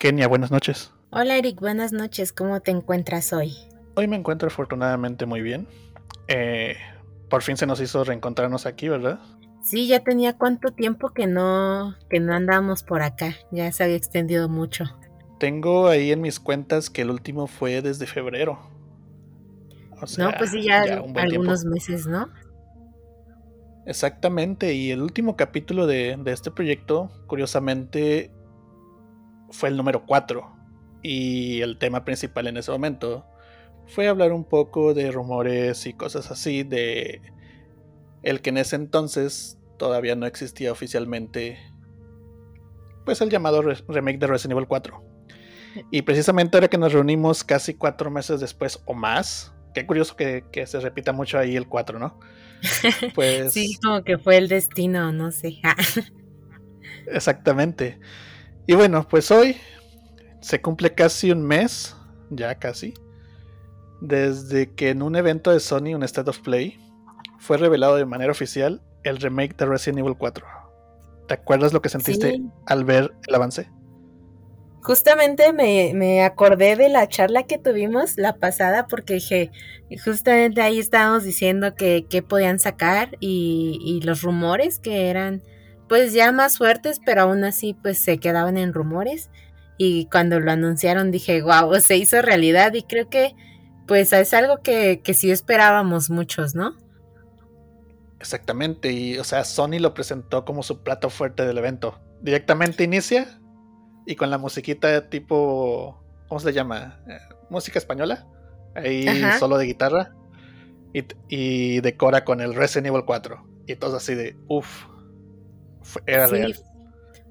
Kenia, buenas noches. Hola Eric, buenas noches. ¿Cómo te encuentras hoy? Hoy me encuentro afortunadamente muy bien. Eh, por fin se nos hizo reencontrarnos aquí, ¿verdad? Sí, ya tenía cuánto tiempo que no que no andábamos por acá. Ya se había extendido mucho. Tengo ahí en mis cuentas que el último fue desde febrero. no, pues sí, ya, algunos meses, ¿no? Exactamente, y el último capítulo de, de este proyecto, curiosamente, fue el número 4 y el tema principal en ese momento fue hablar un poco de rumores y cosas así de el que en ese entonces todavía no existía oficialmente pues el llamado remake de Resident Evil 4. Y precisamente ahora que nos reunimos casi cuatro meses después o más, qué curioso que, que se repita mucho ahí el 4, ¿no? Pues... sí, como que fue el destino, no sé. exactamente. Y bueno, pues hoy se cumple casi un mes, ya casi, desde que en un evento de Sony, un State of Play, fue revelado de manera oficial el remake de Resident Evil 4. ¿Te acuerdas lo que sentiste al ver el avance? Justamente me, acordé de la charla que tuvimos la pasada porque dije, justamente ahí estábamos diciendo que, que podían sacar y, y los rumores que eran pues ya más fuertes, pero aún así pues se quedaban en rumores. Y cuando lo anunciaron dije, wow, se hizo realidad y creo que pues es algo que, que sí esperábamos muchos, ¿no? Exactamente, y o sea, Sony lo presentó como su plato fuerte del evento. Directamente inicia y con la musiquita tipo, ¿cómo se le llama? Eh, música española, ahí solo de guitarra, y, y, decora con el Resident Evil 4. Y todo así de, uff, era real.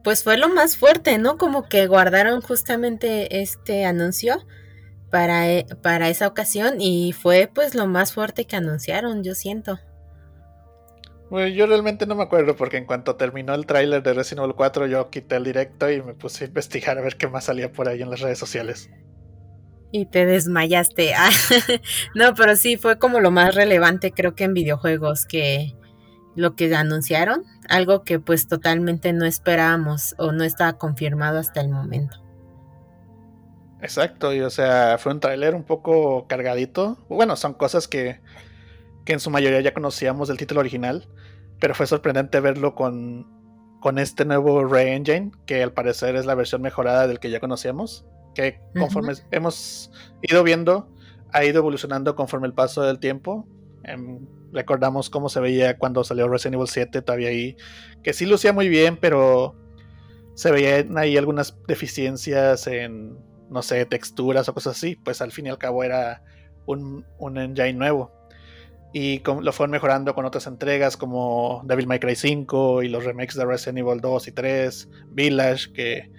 Pues fue lo más fuerte, ¿no? Como que guardaron justamente este anuncio para, e, para esa ocasión y fue pues lo más fuerte que anunciaron, yo siento. Bueno, yo realmente no me acuerdo porque en cuanto terminó el tráiler de Resident Evil 4 yo quité el directo y me puse a investigar a ver qué más salía por ahí en las redes sociales. Y te desmayaste. no, pero sí fue como lo más relevante creo que en videojuegos que, lo que anunciaron, algo que pues totalmente no esperábamos o no estaba confirmado hasta el momento. Exacto, y o sea, fue un tráiler un poco cargadito. Bueno, son cosas que, que en su mayoría ya conocíamos del título original, pero fue sorprendente verlo con, con este nuevo Re-Engine, que al parecer es la versión mejorada del que ya conocíamos, que conforme hemos ido viendo, ha ido evolucionando conforme el paso del tiempo. Em, recordamos cómo se veía cuando salió Resident Evil 7, todavía ahí, que sí lucía muy bien, pero se veían ahí algunas deficiencias en, no sé, texturas o cosas así, pues al fin y al cabo era un, un engine nuevo. Y lo fueron mejorando con otras entregas como Devil May Cry 5 y los remakes de Resident Evil 2 y 3, Village, que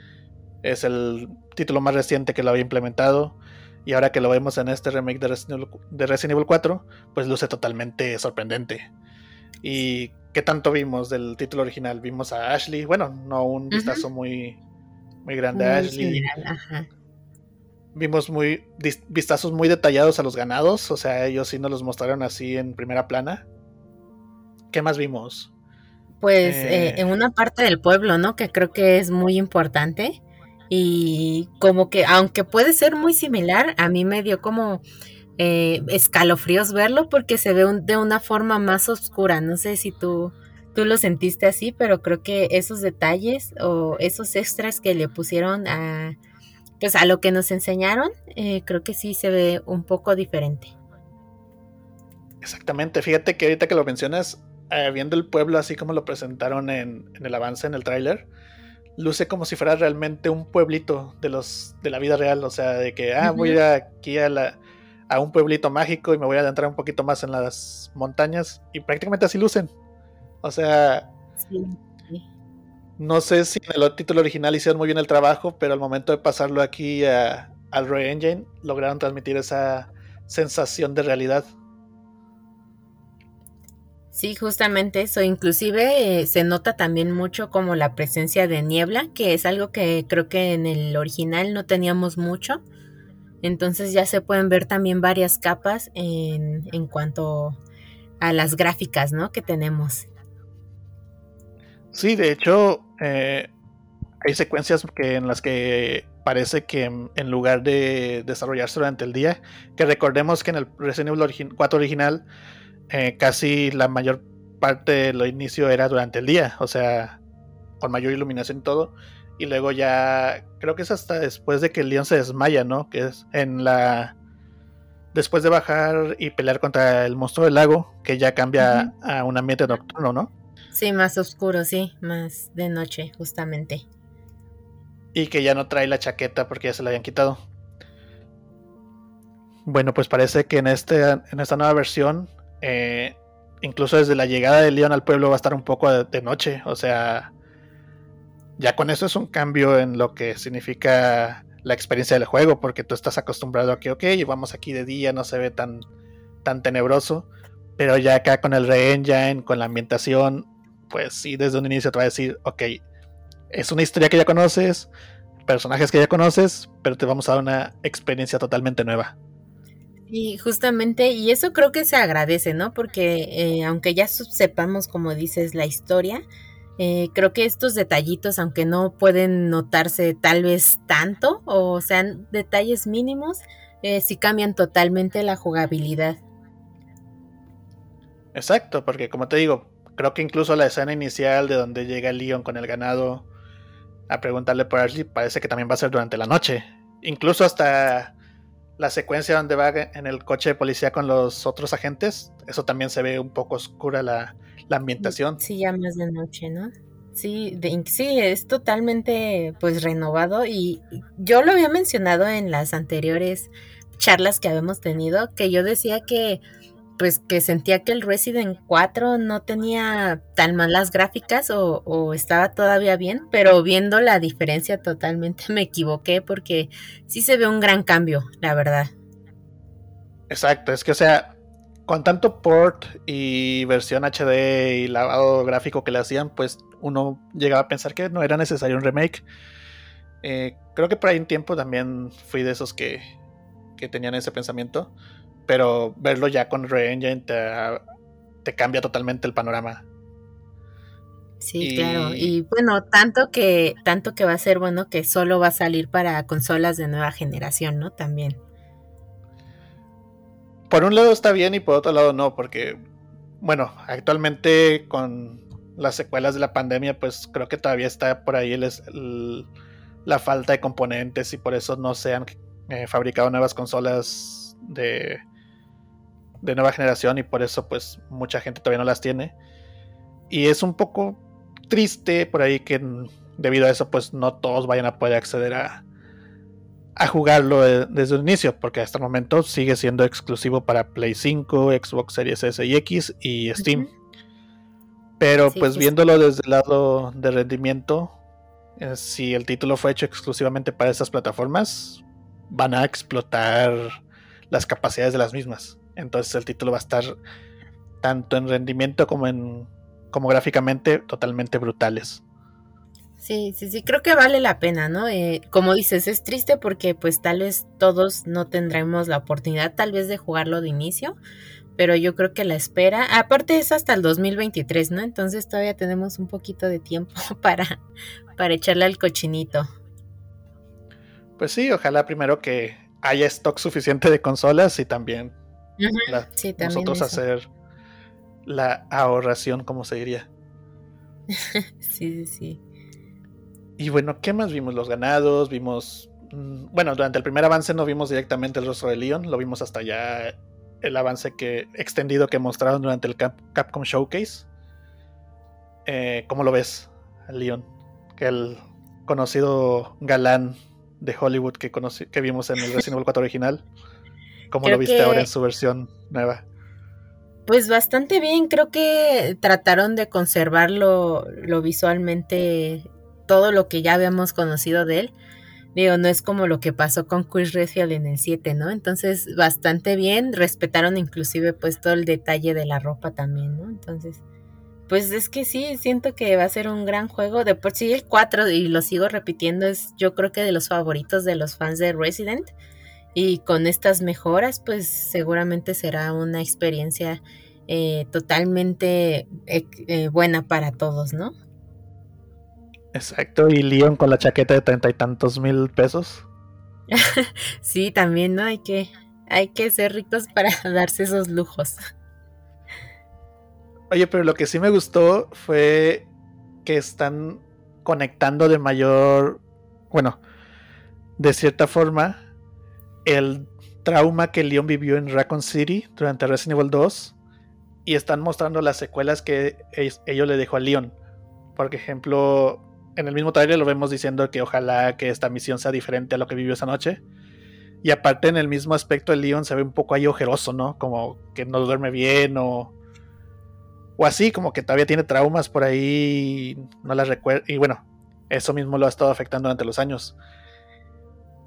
es el título más reciente que lo había implementado. Y ahora que lo vemos en este remake de Resident, Evil, 4, pues luce totalmente sorprendente. ¿Y qué tanto vimos del título original? Vimos a Ashley, bueno, no un vistazo muy, muy grande a Ashley. Vimos muy vistazos muy detallados a los ganados, o sea, ellos sí nos los mostraron así en primera plana. ¿Qué más vimos? Pues eh, en una parte del pueblo, ¿no? Que creo que es muy importante y como que, aunque puede ser muy similar, a mí me dio como eh, escalofríos verlo porque se ve de una forma más oscura. No sé si tú, tú lo sentiste así, pero creo que esos detalles o esos extras que le pusieron a, pues a lo que nos enseñaron, eh, creo que sí se ve un poco diferente. Exactamente, fíjate que ahorita que lo mencionas, eh, viendo el pueblo así como lo presentaron en, en el avance, en el tráiler, luce como si fuera realmente un pueblito de los de la vida real, o sea, de que ah, voy a aquí a la a un pueblito mágico y me voy a adentrar un poquito más en las montañas y prácticamente así lucen. O sea, no sé si en el título original hicieron muy bien el trabajo, pero al momento de pasarlo aquí a, al Re-Engine lograron transmitir esa sensación de realidad. Sí, justamente eso. Inclusive eh, se nota también mucho como la presencia de niebla, que es algo que creo que en el original no teníamos mucho. Entonces ya se pueden ver también varias capas en, en cuanto a las gráficas, ¿no? Que tenemos. Sí, de hecho, eh, hay secuencias que, en las que parece que en lugar de desarrollarse durante el día, que recordemos que en el Resident Evil 4 original eh, casi la mayor parte del inicio era durante el día, o sea, con mayor iluminación y todo. Y luego ya, creo que es hasta después de que el león se desmaya, ¿no? Que es en la... Después de bajar y pelear contra el monstruo del lago, que ya cambia a un ambiente nocturno, ¿no? Sí, más oscuro, sí, más de noche, justamente. Y que ya no trae la chaqueta porque ya se la habían quitado. Bueno, pues parece que en, este, en esta nueva versión, eh, incluso desde la llegada de Leon al pueblo va a estar un poco de, noche. O sea, ya con eso es un cambio en lo que significa la experiencia del juego, porque tú estás acostumbrado a que, ok, vamos aquí de día, no se ve tan, tan tenebroso. Pero ya acá con el re-engine, con la ambientación, pues sí, desde un inicio te va a decir, ok, es una historia que ya conoces, personajes que ya conoces, pero te vamos a dar una experiencia totalmente nueva. Y justamente, y eso creo que se agradece, ¿no? Porque eh, aunque ya sepamos, como dices, la historia, eh, creo que estos detallitos, aunque no pueden notarse tal vez tanto, o sean detalles mínimos, eh, sí cambian totalmente la jugabilidad. Exacto, porque como te digo, creo que incluso la escena inicial de donde llega Leon con el ganado a preguntarle por Ashley, parece que también va a ser durante la noche. Incluso hasta la secuencia donde va en el coche de policía con los otros agentes, eso también se ve un poco oscura la, ambientación. Sí, ya más de noche, ¿no? Sí, sí, es totalmente pues renovado y yo lo había mencionado en las anteriores charlas que habíamos tenido, que yo decía que pues que sentía que el Resident 4 no tenía tan malas gráficas o, estaba todavía bien, pero viendo la diferencia totalmente me equivoqué porque sí se ve un gran cambio, la verdad. Exacto, es que o sea, con tanto port y versión HD y lavado gráfico que le hacían, pues uno llegaba a pensar que no era necesario un remake. Eh, creo que por ahí un tiempo también fui de esos que, que tenían ese pensamiento pero verlo ya con Re-Engine te, cambia totalmente el panorama. Sí, claro. Y bueno, tanto que, tanto que va a ser bueno que solo va a salir para consolas de nueva generación, ¿no? También. Por un lado está bien y por otro lado no, porque, bueno, actualmente con las secuelas de la pandemia, pues creo que todavía está por ahí la falta de componentes y por eso no se han eh, fabricado nuevas consolas de, de nueva generación y por eso pues mucha gente todavía no las tiene. Y es un poco triste por ahí que debido a eso pues no todos vayan a poder acceder a, a jugarlo desde el inicio, porque hasta el momento sigue siendo exclusivo para Play 5, Xbox Series S y X y Steam. Pero pues viéndolo desde el lado de rendimiento, eh, si el título fue hecho exclusivamente para esas plataformas, van a explotar las capacidades de las mismas. Entonces el título va a estar tanto en rendimiento como en como gráficamente totalmente brutales. Sí, sí, sí, creo que vale la pena, ¿no? Eh, como dices, es triste porque pues tal vez todos no tendremos la oportunidad tal vez de jugarlo de inicio, pero yo creo que la espera, aparte es hasta el 2023, ¿no? Entonces todavía tenemos un poquito de tiempo para, para echarle al cochinito. Pues sí, ojalá primero que haya stock suficiente de consolas y también nosotros hacer la ahorración, como se diría. sí, sí, sí. Y bueno, ¿qué más vimos? Los ganados, vimos... Mm, bueno, durante el primer avance no vimos directamente el rostro de Leon, lo vimos hasta ya el avance que extendido que mostraron durante el Capcom Showcase. Eh, ¿Cómo lo ves, Leon? Que el conocido galán de Hollywood que, que vimos en el Resident Evil 4 original. ¿Cómo lo viste ahora en su versión nueva? Pues bastante bien, creo que trataron de conservarlo lo visualmente todo lo que ya habíamos conocido de él. Digo, no es como lo que pasó con Chris Redfield en el 7, ¿no? Entonces, bastante bien, respetaron inclusive pues todo el detalle de la ropa también, ¿no? Entonces, pues es que sí, siento que va a ser un gran juego. De por sí el 4, y lo sigo repitiendo, es yo creo que de los favoritos de los fans de Resident. Y con estas mejoras, pues seguramente será una experiencia eh, totalmente eh, buena para todos, ¿no? Exacto, y Leon con la chaqueta de treinta y tantos mil pesos. sí, también, ¿no? Hay que, hay que ser ricos para darse esos lujos. Oye, pero lo que sí me gustó fue que están conectando de mayor, bueno, de cierta forma, el trauma que Leon vivió en Raccoon City durante Resident Evil 2 y están mostrando las secuelas que ellos, le dejó a Leon. Por ejemplo, en el mismo trailer lo vemos diciendo que ojalá que esta misión sea diferente a lo que vivió esa noche. Y aparte en el mismo aspecto el Leon se ve un poco ahí ojeroso, ¿no? Como que no duerme bien o... O así, como que todavía tiene traumas por ahí, no las recuerda. Y bueno, eso mismo lo ha estado afectando durante los años.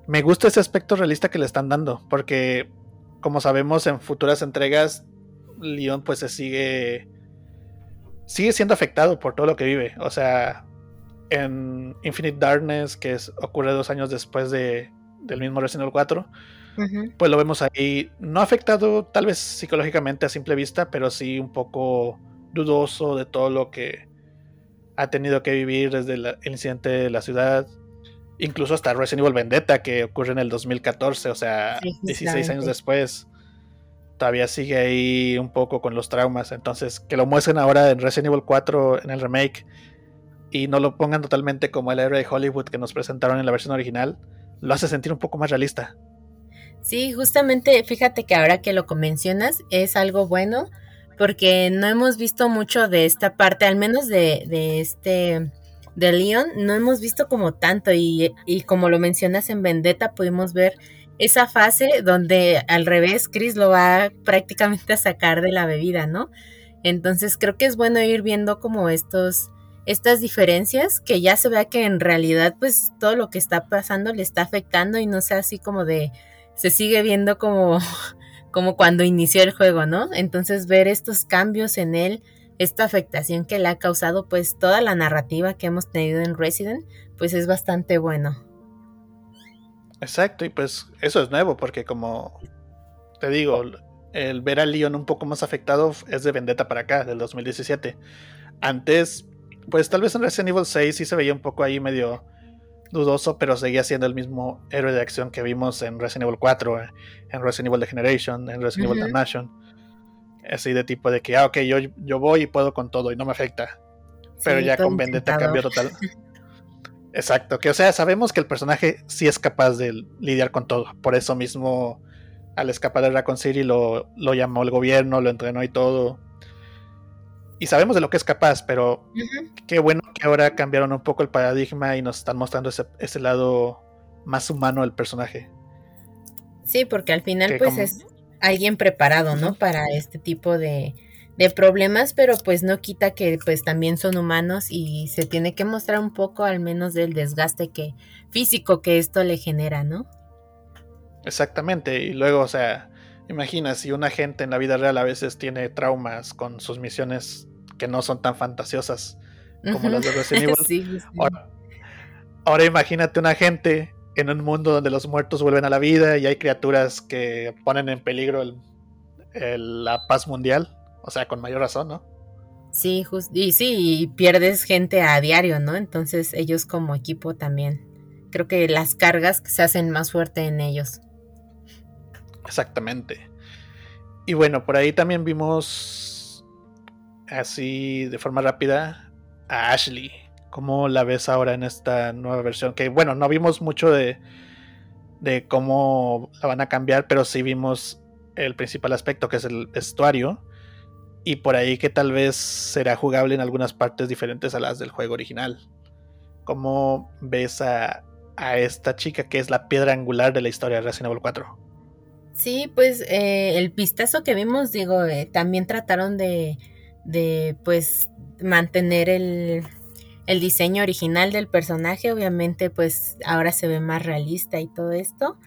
Me gusta ese aspecto realista que le están dando, porque como sabemos en futuras entregas, Leon pues se sigue sigue siendo afectado por todo lo que vive. O sea, en Infinite Darkness, que es, ocurre dos años después de, del mismo Resident Evil 4, pues lo vemos ahí, no afectado tal vez psicológicamente a simple vista, pero sí un poco dudoso de todo lo que ha tenido que vivir desde el incidente de la ciudad, incluso hasta Resident Evil Vendetta, que ocurre en el 2014, o sea, 16 años después todavía sigue ahí un poco con los traumas. Entonces, que lo muestren ahora en Resident Evil 4 en el remake y no lo pongan totalmente como el héroe de Hollywood que nos presentaron en la versión original, lo hace sentir un poco más realista. Sí, justamente, fíjate que ahora que lo mencionas es algo bueno porque no hemos visto mucho de esta parte, al menos de, de este de Leon, no hemos visto como tanto y, y como lo mencionas en Vendetta pudimos ver esa fase donde al revés Chris lo va prácticamente a sacar de la bebida, ¿no? Entonces creo que es bueno ir viendo como estos estas diferencias que ya se vea que en realidad pues todo lo que está pasando le está afectando y no sea así como de se sigue viendo como como cuando inició el juego, ¿no? Entonces ver estos cambios en él, esta afectación que le ha causado pues toda la narrativa que hemos tenido en Resident, pues es bastante bueno. Exacto, y pues eso es nuevo, porque como te digo, el ver a Leon un poco más afectado es de Vendetta para acá, del 2017. Antes, pues tal vez en Resident Evil 6 sí se veía un poco ahí medio dudoso, pero seguía siendo el mismo héroe de acción que vimos en Resident Evil 4, en Resident Evil The Generation, en Resident Evil The Nation. Así de tipo de que, ah, ok, yo, yo voy y puedo con todo y no me afecta. Pero ya con Vendetta cambió total. Exacto, que o sea, sabemos que el personaje sí es capaz de lidiar con todo. Por eso mismo, al escapar de Raccoon City, lo, lo llamó el gobierno, lo entrenó y todo. Y sabemos de lo que es capaz, pero qué bueno que ahora cambiaron un poco el paradigma y nos están mostrando ese, ese lado más humano del personaje. Sí, porque al final, pues es alguien preparado, ¿no? Para este tipo de, de problemas, pero pues no quita que pues también son humanos y se tiene que mostrar un poco al menos del desgaste que físico que esto le genera, ¿no? Exactamente, y luego, o sea, imagina si una gente en la vida real a veces tiene traumas con sus misiones que no son tan fantasiosas como las de Resident Evil. Ahora, imagínate una gente en un mundo donde los muertos vuelven a la vida y hay criaturas que ponen en peligro la paz mundial. O sea, con mayor razón, ¿no? Sí, y sí, pierdes gente a diario, ¿no? Entonces ellos como equipo también. Creo que las cargas se hacen más fuerte en ellos. Exactamente. Y bueno, por ahí también vimos así de forma rápida a Ashley. ¿Cómo la ves ahora en esta nueva versión? Que bueno, no vimos mucho de, de cómo la van a cambiar, pero sí vimos el principal aspecto que es el vestuario y por ahí que tal vez será jugable en algunas partes diferentes a las del juego original. ¿Cómo ves a, esta chica que es la piedra angular de la historia de Resident Evil 4? Sí, pues eh, el vistazo que vimos, digo, eh, también trataron de, de pues mantener el, el diseño original del personaje, obviamente pues ahora se ve más realista y todo esto.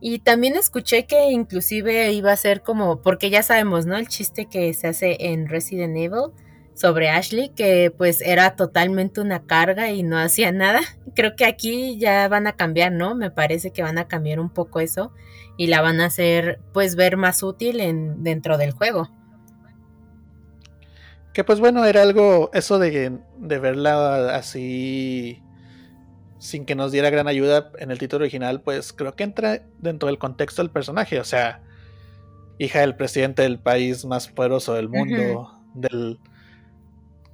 Y también escuché que inclusive iba a ser como, porque ya sabemos, ¿no? El chiste que se hace en Resident Evil sobre Ashley, que pues era totalmente una carga y no hacía nada. Creo que aquí ya van a cambiar, ¿no? Me parece que van a cambiar un poco eso y la van a hacer pues ver más útil en, dentro del juego. Que pues bueno, era algo, eso de, de verla así sin que nos diera gran ayuda en el título original, pues creo que entra dentro del contexto del personaje. O sea, hija del presidente del país más poderoso del mundo, del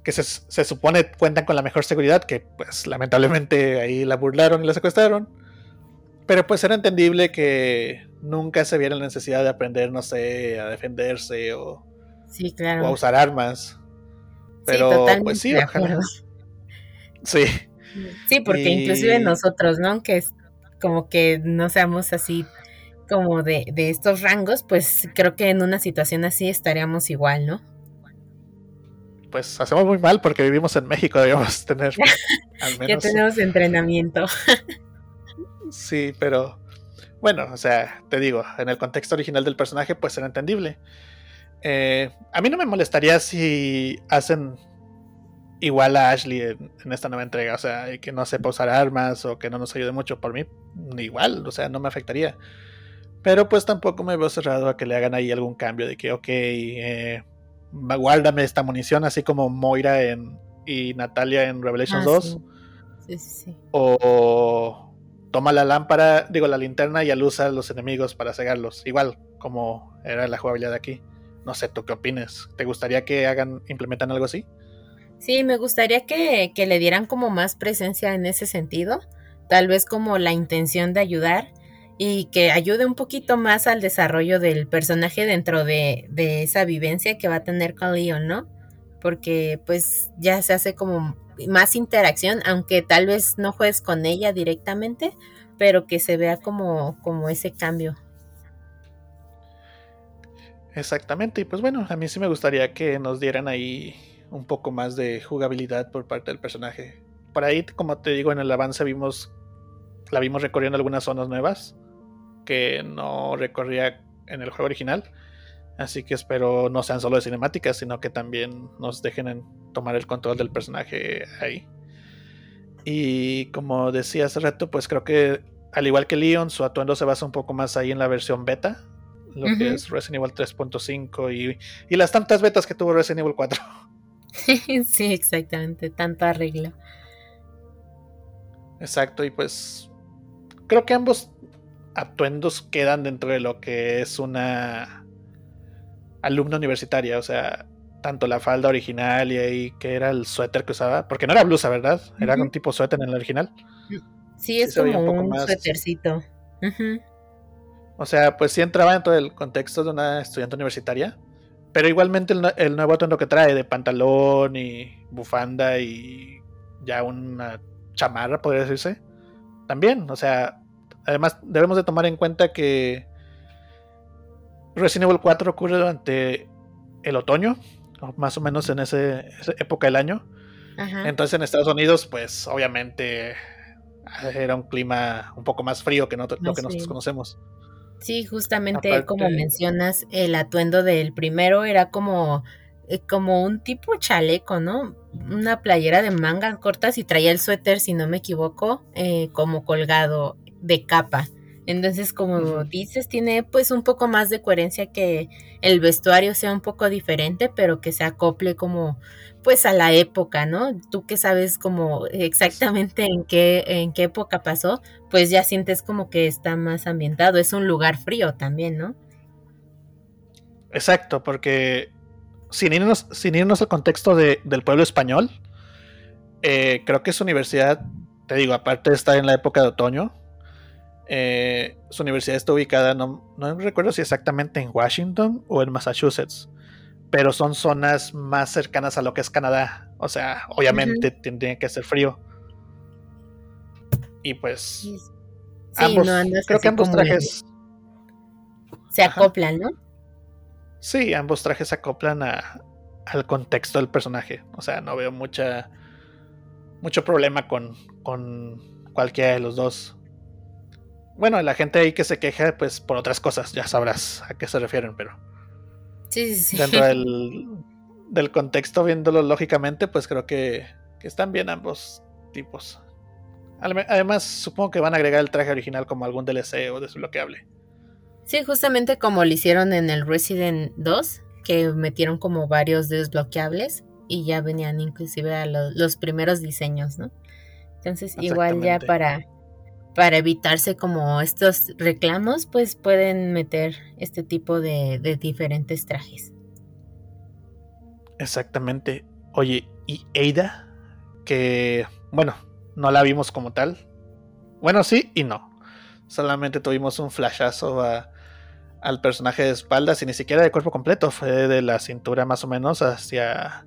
que se, se, supone cuentan con la mejor seguridad, que pues lamentablemente ahí la burlaron y la secuestraron. Pero pues era entendible que nunca se viera la necesidad de aprender, no sé, a defenderse o, sí, claro. o a usar armas. Pero pues sí, ojalá. Sí. Sí, porque inclusive nosotros, ¿no? Que es como que no seamos así como de, de estos rangos, pues creo que en una situación así estaríamos igual, ¿no? Pues hacemos muy mal porque vivimos en México, debemos tener al menos... ya tenemos entrenamiento. sí, pero bueno, o sea, te digo, en el contexto original del personaje, pues era entendible. Eh, a mí no me molestaría si hacen igual a Ashley en, esta nueva entrega, o sea, que no sepa usar armas o que no nos ayude mucho por mí, igual, o sea, no me afectaría. Pero pues tampoco me veo cerrado a que le hagan ahí algún cambio de que, ok, eh, guárdame esta munición, así como Moira en, y Natalia en Revelations 2. Ah, sí. Sí, sí, o toma la lámpara, digo la linterna y alusa a los enemigos para cegarlos. Igual como era la jugabilidad aquí. No sé, ¿tú qué opinas? ¿Te gustaría que hagan, implementan algo así? Sí, me gustaría que, que, le dieran como más presencia en ese sentido, tal vez como la intención de ayudar y que ayude un poquito más al desarrollo del personaje dentro de, de esa vivencia que va a tener con Leon, ¿no? Porque pues ya se hace como más interacción, aunque tal vez no juegues con ella directamente, pero que se vea como, como ese cambio. Exactamente, y pues bueno, a mí sí me gustaría que nos dieran ahí un poco más de jugabilidad por parte del personaje. Por ahí, como te digo, en el avance vimos, la vimos recorriendo algunas zonas nuevas que no recorría en el juego original. Así que espero no sean solo de cinemáticas, sino que también nos dejen tomar el control del personaje ahí. Y como decía hace rato, pues creo que al igual que Leon, su atuendo se basa un poco más ahí en la versión beta, lo que es Resident Evil 3.5 y, y, las tantas betas que tuvo Resident Evil 4. sí, exactamente, tanto arreglo. Exacto, y pues creo que ambos atuendos quedan dentro de lo que es una alumna universitaria, o sea, tanto la falda original y ahí que era el suéter que usaba, porque no era blusa, ¿verdad? Era un tipo suéter en el original. Sí, es como un, suétercito. O sea, pues sí entraba dentro del contexto de una estudiante universitaria, pero igualmente el, nuevo atuendo que trae de pantalón y bufanda y ya una chamarra, podría decirse, también, o sea, además debemos de tomar en cuenta que Resident Evil 4 ocurre durante el otoño, más o menos en esa época del año. Entonces en Estados Unidos, pues obviamente era un clima un poco más frío que lo que nosotros conocemos. Sí, justamente como mencionas, el atuendo del primero era como, eh, como un tipo chaleco, ¿no? Una playera de mangas cortas y traía el suéter, si no me equivoco, eh, como colgado de capa. Entonces, como dices, tiene pues un poco más de coherencia que el vestuario sea un poco diferente, pero que se acople como pues a la época, ¿no? Tú que sabes como exactamente en qué, en qué época pasó, pues ya sientes como que está más ambientado. Es un lugar frío también, ¿no? Exacto, porque sin irnos, sin irnos al contexto del pueblo español, eh, creo que su universidad, te digo, aparte de estar en la época de otoño, eh, su universidad está ubicada, no, no recuerdo si exactamente en Washington o en Massachusetts pero son zonas más cercanas a lo que es Canadá. O sea, obviamente tendría que ser frío. Y pues. ambos, creo que ambos trajes. Se acoplan, ¿no? Sí, ambos trajes se acoplan a, al contexto del personaje. O sea, no veo mucha. mucho problema con, con cualquiera de los dos. Bueno, la gente ahí que se queja, pues por otras cosas, ya sabrás a qué se refieren, pero. Sí, sí, sí. Dentro del, contexto, viéndolo lógicamente, pues creo que, están bien ambos tipos. Además, supongo que van a agregar el traje original como algún DLC o desbloqueable. Sí, justamente como lo hicieron en el Resident 2, que metieron como varios desbloqueables y ya venían inclusive a los primeros diseños, ¿no? Entonces igual ya para, para evitarse como estos reclamos, pues pueden meter este tipo de, de diferentes trajes. Exactamente. Oye, ¿y Ada? Que, bueno, no la vimos como tal. Bueno, sí y no. Solamente tuvimos un flashazo al personaje de espaldas y ni siquiera de cuerpo completo. Fue de la cintura más o menos hacia,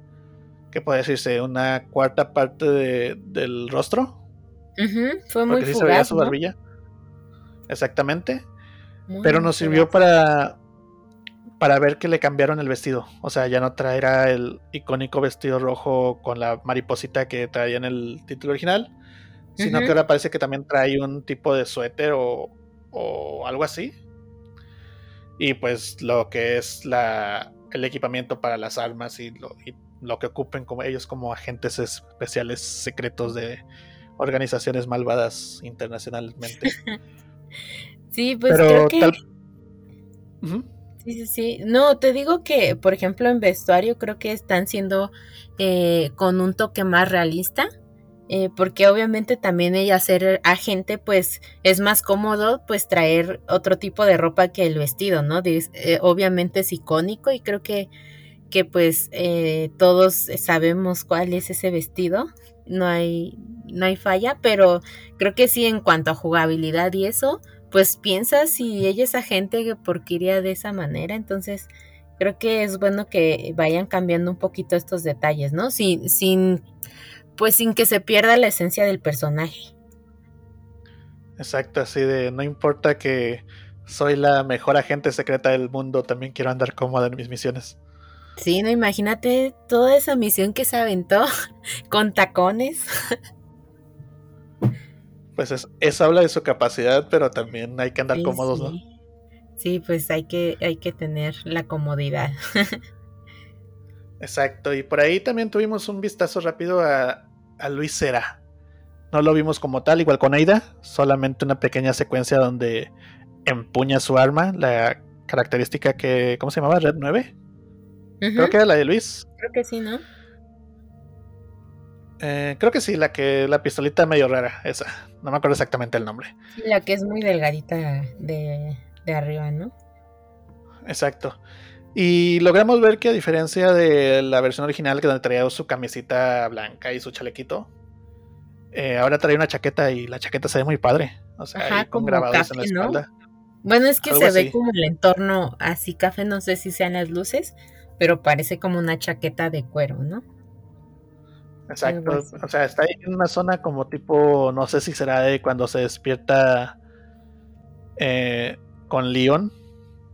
¿qué puede decirse? Una cuarta parte del rostro. Fue muy Porque sí se veía su barbilla. Exactamente. Pero nos sirvió para para ver que le cambiaron el vestido. O sea, ya no traerá el icónico vestido rojo con la mariposita que traía en el título original, sino que ahora parece que también trae un tipo de suéter o, algo así. Y pues lo que es la, el equipamiento para las armas y lo, que ocupen como ellos como agentes especiales secretos de organizaciones malvadas internacionalmente. sí, pues creo que... Sí, sí, sí. No, te digo que, por ejemplo, en vestuario creo que están siendo eh, con un toque más realista eh, porque obviamente también ella ser agente pues es más cómodo pues traer otro tipo de ropa que el vestido, ¿no? Eh, obviamente es icónico y creo que, que pues eh, todos sabemos cuál es ese vestido, no hay, no hay falla, pero creo que sí en cuanto a jugabilidad y eso, pues piensas si ella es agente porque iría de esa manera, entonces creo que es bueno que vayan cambiando un poquito estos detalles, ¿no? Sin, sin pues sin que se pierda la esencia del personaje. Exacto, así de no importa que soy la mejor agente secreta del mundo, también quiero andar cómoda en mis misiones. Sí, no, imagínate toda esa misión que se aventó con tacones. Pues eso habla de su capacidad, pero también hay que andar cómodos, ¿no? Sí, pues hay que, hay que tener la comodidad. Exacto, y por ahí también tuvimos un vistazo rápido a, a Luis Cera. No lo vimos como tal, igual con Aida, solamente una pequeña secuencia donde empuña su arma, la característica que, ¿cómo se llamaba? Red 9. Creo que era la de Luis. Creo que sí, ¿no? Eh, creo que sí, la que la pistolita medio rara, esa. No me acuerdo exactamente el nombre. la que es muy delgadita de, de arriba, ¿no? Exacto. Y logramos ver que a diferencia de la versión original que donde traía su camisita blanca y su chalequito, eh, ahora trae una chaqueta y la chaqueta se ve muy padre. O sea, con grabados en la espalda. Bueno, es que se ve como el entorno así café, no sé si sean las luces, pero parece como una chaqueta de cuero, ¿no? Exacto, o sea, está ahí en una zona como tipo, no sé si será de cuando se despierta eh, con Leon,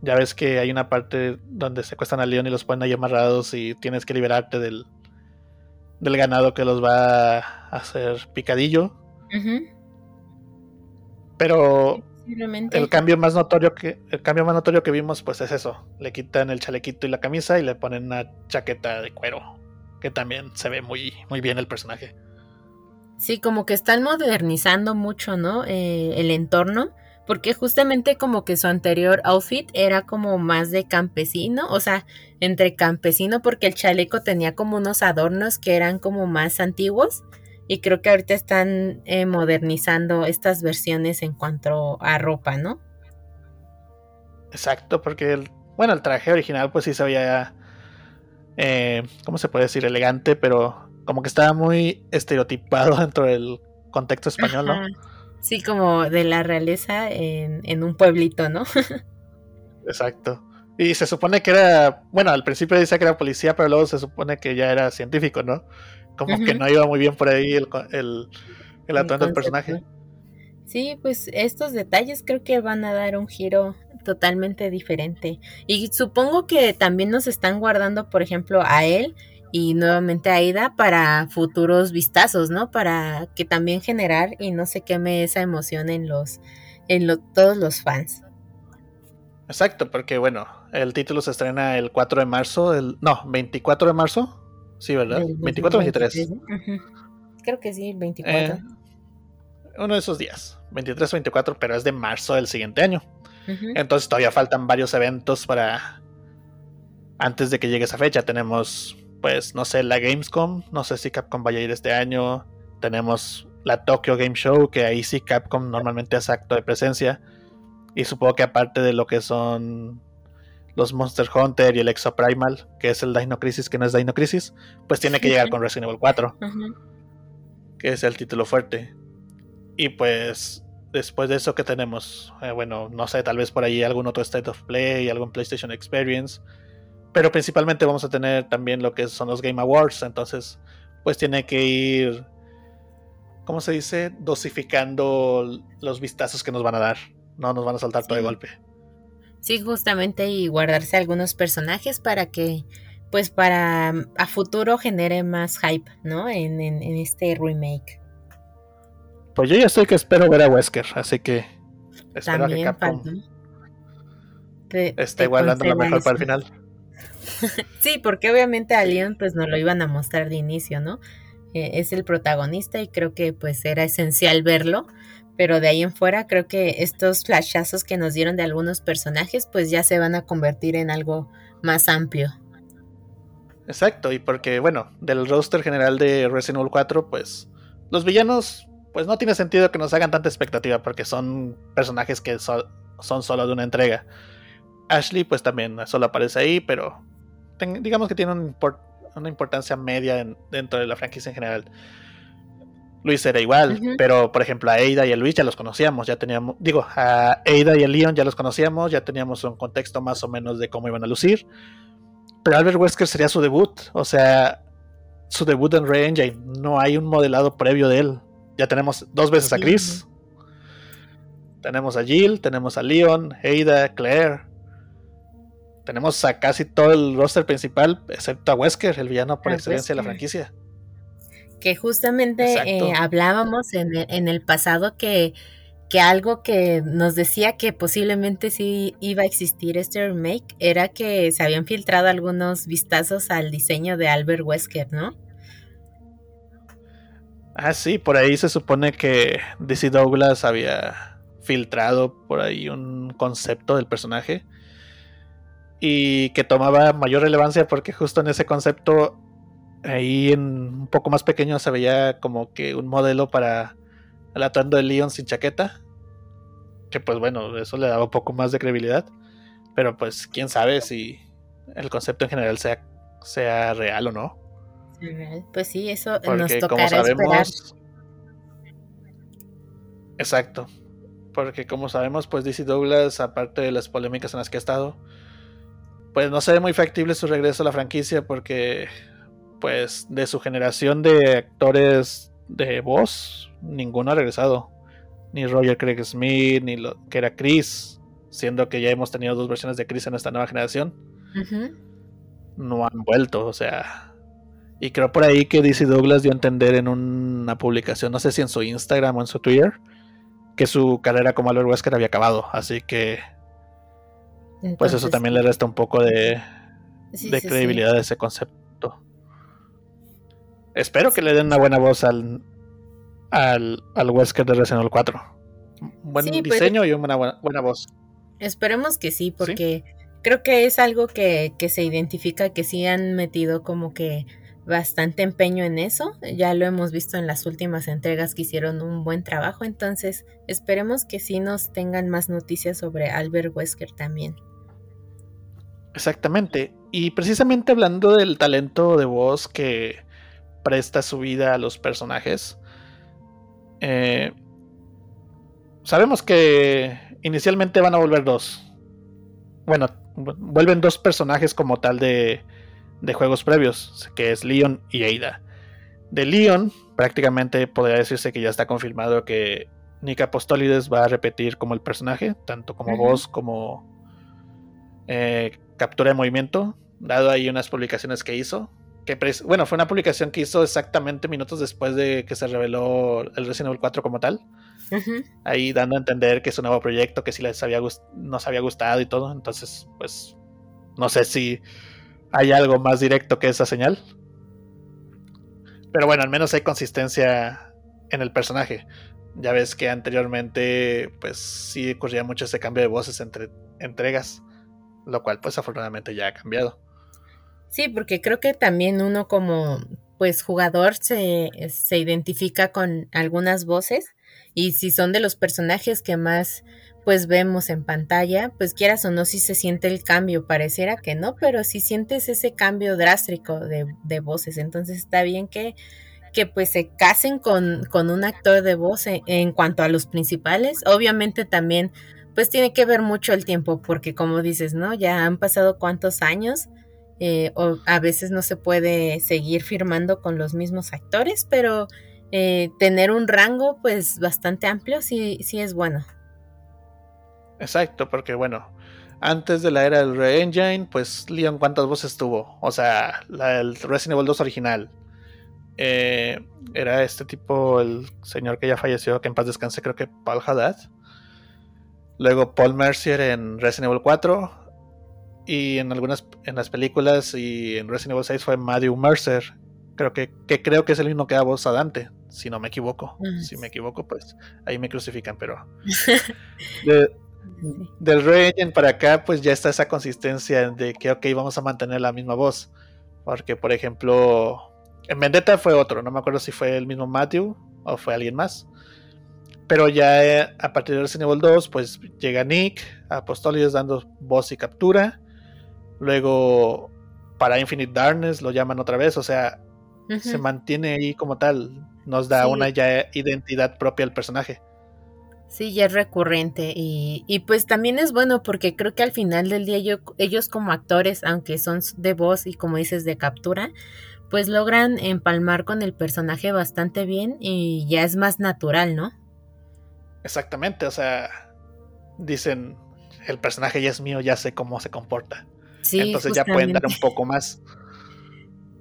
ya ves que hay una parte donde secuestran al león y los ponen ahí amarrados y tienes que liberarte del, del ganado que los va a hacer picadillo. Pero el cambio más notorio que el cambio más notorio que vimos pues es eso, le quitan el chalequito y la camisa y le ponen una chaqueta de cuero, que también se ve muy muy bien el personaje. Sí, como que están modernizando mucho, ¿no? Eh, el entorno porque justamente como que su anterior outfit era como más de campesino, o sea, entre campesino porque el chaleco tenía como unos adornos que eran como más antiguos y creo que ahorita están eh, modernizando estas versiones en cuanto a ropa, ¿no? Exacto, porque el, bueno, el traje original pues sí se veía, eh, ¿cómo se puede decir? Elegante, pero como que estaba muy estereotipado dentro del contexto español, ¿no? Sí, como de la realeza en, un pueblito, ¿no? Exacto. Y se supone que era, bueno, al principio dice que era policía, pero luego se supone que ya era científico, ¿no? Como que no iba muy bien por ahí el, el, el atuendo del personaje. Sí, pues estos detalles creo que van a dar un giro totalmente diferente. Y supongo que también nos están guardando, por ejemplo, a él y nuevamente Aida para futuros vistazos, ¿no? Para que también generar y no se queme esa emoción en los en todos los fans. Exacto, porque bueno, el título se estrena el 4 de marzo, el no, 24 de marzo. Sí, ¿verdad? 24 o 23. Creo que sí, 24. Eh, uno de esos días, 23 o 24, pero es de marzo del siguiente año. Entonces todavía faltan varios eventos para antes de que llegue esa fecha. Tenemos pues no sé, la Gamescom, no sé si Capcom vaya a ir este año. Tenemos la Tokyo Game Show, que ahí sí Capcom normalmente hace acto de presencia. Y supongo que aparte de lo que son los Monster Hunter y el Exo Primal, que es el Dino Crisis, que no es Dino Crisis, pues tiene que llegar con Resident Evil 4, que es el título fuerte. Y pues después de eso, ¿qué tenemos? Eh, bueno, no sé, tal vez por ahí algún otro State of Play, algún PlayStation Experience. Pero principalmente vamos a tener también lo que son los Game Awards. Entonces, pues tiene que ir, ¿cómo se dice? Dosificando los vistazos que nos van a dar. No nos van a saltar todo de golpe. Sí, justamente y guardarse algunos personajes para que, pues para a futuro genere más hype, ¿no? En, en este remake. Pues yo ya estoy que espero ver a Wesker, así que espero que Capcom está igual dando lo mejor para el final. sí, porque obviamente a Leon pues no lo iban a mostrar de inicio, ¿no? Eh, es el protagonista y creo que pues era esencial verlo, pero de ahí en fuera creo que estos flashazos que nos dieron de algunos personajes pues ya se van a convertir en algo más amplio. Exacto, y porque bueno, del roster general de Resident Evil 4 pues los villanos pues no tiene sentido que nos hagan tanta expectativa porque son personajes que son solo de una entrega. Ashley pues también solo aparece ahí, pero digamos que tiene una importancia media dentro de la franquicia en general. Luis era igual, pero por ejemplo a Ada y a Luis ya los conocíamos, ya teníamos, digo, a Ada y a Leon ya los conocíamos, ya teníamos un contexto más o menos de cómo iban a lucir. Pero Albert Wesker sería su debut, o sea, su debut en Re Engine, no hay un modelado previo de él. Ya tenemos dos veces a Chris. Tenemos a Jill, tenemos a Leon, Ada, Claire. Tenemos a casi todo el roster principal, excepto a Wesker, el villano por excelencia de la franquicia. Que justamente eh, hablábamos en el, pasado que, que algo que nos decía que posiblemente sí iba a existir este remake era que se habían filtrado algunos vistazos al diseño de Albert Wesker, ¿no? Ah, sí, por ahí se supone que DC Douglas había filtrado por ahí un concepto del personaje y que tomaba mayor relevancia porque justo en ese concepto ahí en un poco más pequeño se veía como que un modelo para el atuendo de Leon sin chaqueta que pues bueno eso le daba un poco más de credibilidad pero pues quién sabe si el concepto en general sea sea real o no. Pues sí, eso nos tocará sabemos, Exacto. Porque como sabemos, pues DC Douglas, aparte de las polémicas en las que ha estado, pues no se ve muy factible su regreso a la franquicia porque pues de su generación de actores de voz, ninguno ha regresado. Ni Roger Craig Smith, ni lo que era Chris, siendo que ya hemos tenido dos versiones de Chris en esta nueva generación. No han vuelto, o sea, y creo por ahí que DC Douglas dio a entender en una publicación, no sé si en su Instagram o en su Twitter, que su carrera como Albert Wesker había acabado. Así que. Pues eso también le resta un poco de, de credibilidad a ese concepto. Espero que le den una buena voz al, al, al Wesker de Resident Evil 4. Un buen diseño y una buena, buena, voz. Esperemos que sí, porque creo que es algo que, que se identifica que sí han metido como que bastante empeño en eso. Ya lo hemos visto en las últimas entregas que hicieron un buen trabajo. Entonces, esperemos que sí nos tengan más noticias sobre Albert Wesker también. Exactamente. Y precisamente hablando del talento de voz que presta su vida a los personajes. Eh, sabemos que inicialmente van a volver dos. Bueno, vuelven dos personajes como tal de, de juegos previos, que es Leon y Ada. De Leon, prácticamente podría decirse que ya está confirmado que Nick Apostolides va a repetir como el personaje, tanto como voz como eh, captura de movimiento, dado ahí unas publicaciones que hizo. Que bueno, fue una publicación que hizo exactamente minutos después de que se reveló el Resident Evil 4 como tal. Ahí dando a entender que es un nuevo proyecto, que sí les había nos había gustado y todo. Entonces, pues, no sé si hay algo más directo que esa señal. Pero bueno, al menos hay consistencia en el personaje. Ya ves que anteriormente, pues sí ocurría mucho ese cambio de voces entre entregas, lo cual pues afortunadamente ya ha cambiado. Sí, porque creo que también uno como pues jugador se, se identifica con algunas voces y si son de los personajes que más pues vemos en pantalla, pues quieras o no, si se siente el cambio, pareciera que no, pero si sientes ese cambio drástico de, de voces, entonces está bien que, que pues se casen con, con un actor de voz en, en, cuanto a los principales, obviamente también pues tiene que ver mucho el tiempo, porque como dices, ¿no? Ya han pasado cuántos años, eh, o a veces no se puede seguir firmando con los mismos actores, pero eh, tener un rango pues bastante amplio sí, sí es bueno. Exacto, porque bueno, antes de la era del Re-Engine, pues Leon cuántas voces tuvo. O sea, la, el Resident Evil 2 original. Eh, era este tipo, el señor que ya falleció, que en paz descanse, creo que Paul Haddad. Luego Paul Mercier en Resident Evil 4. Y en algunas en las películas y en Resident Evil 6 fue Matthew Mercer. Creo que, que creo que es el mismo que da voz a Dante, si no me equivoco. Si me equivoco, pues ahí me crucifican, pero. de, del Regen para acá, pues ya está esa consistencia de que, ok, vamos a mantener la misma voz. Porque, por ejemplo, en Vendetta fue otro, no me acuerdo si fue el mismo Matthew o fue alguien más. Pero ya eh, a partir de Resident Evil 2, pues llega Nick, Apostolios dando voz y captura. Luego, para Infinite Darkness lo llaman otra vez, o sea, se mantiene ahí como tal. Nos da una ya identidad propia al personaje. Sí, ya es recurrente y, y, pues también es bueno porque creo que al final del día ellos como actores, aunque son de voz y como dices de captura, pues logran empalmar con el personaje bastante bien y ya es más natural, ¿no? Exactamente, o sea, dicen, el personaje ya es mío, ya sé cómo se comporta. Sí, Entonces ya pueden dar un poco más.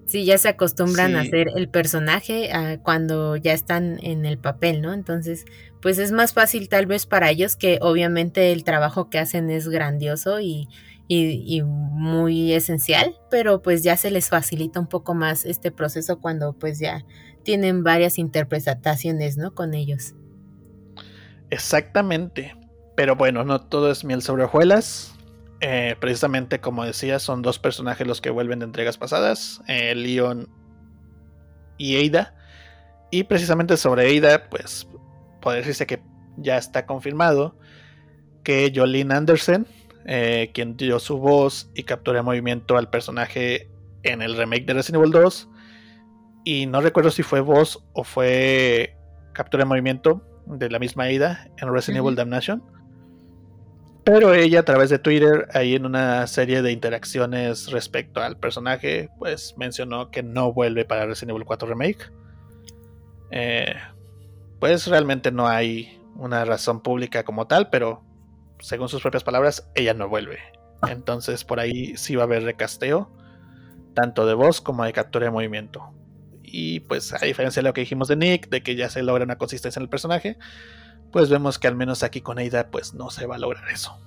Sí, ya se acostumbran a hacer el personaje cuando ya están en el papel, ¿no? Entonces, pues es más fácil tal vez para ellos que obviamente el trabajo que hacen es grandioso y, y, muy esencial, pero pues ya se les facilita un poco más este proceso cuando pues ya tienen varias interpretaciones, ¿no? Con ellos. Exactamente. Pero bueno, no todo es miel sobre hojuelas. Eh, precisamente como decía, son dos personajes los que vuelven de entregas pasadas, eh, Leon y Eida. Y precisamente sobre Eida, pues puede decirse que ya está confirmado que Jolene Anderson, eh, quien dio su voz y captura movimiento al personaje en el remake de Resident Evil 2, y no recuerdo si fue voz o fue captura de movimiento de la misma Eida en Resident Evil Damnation pero ella a través de Twitter, ahí en una serie de interacciones respecto al personaje, pues mencionó que no vuelve para Resident Evil 4 Remake. Eh, pues realmente no hay una razón pública como tal, pero según sus propias palabras, ella no vuelve. Entonces por ahí sí va a haber recasteo, tanto de voz como de captura de movimiento. Y pues a diferencia de lo que dijimos de Nick, de que ya se logra una consistencia en el personaje, pues vemos que al menos aquí con Aida pues no se va a lograr eso.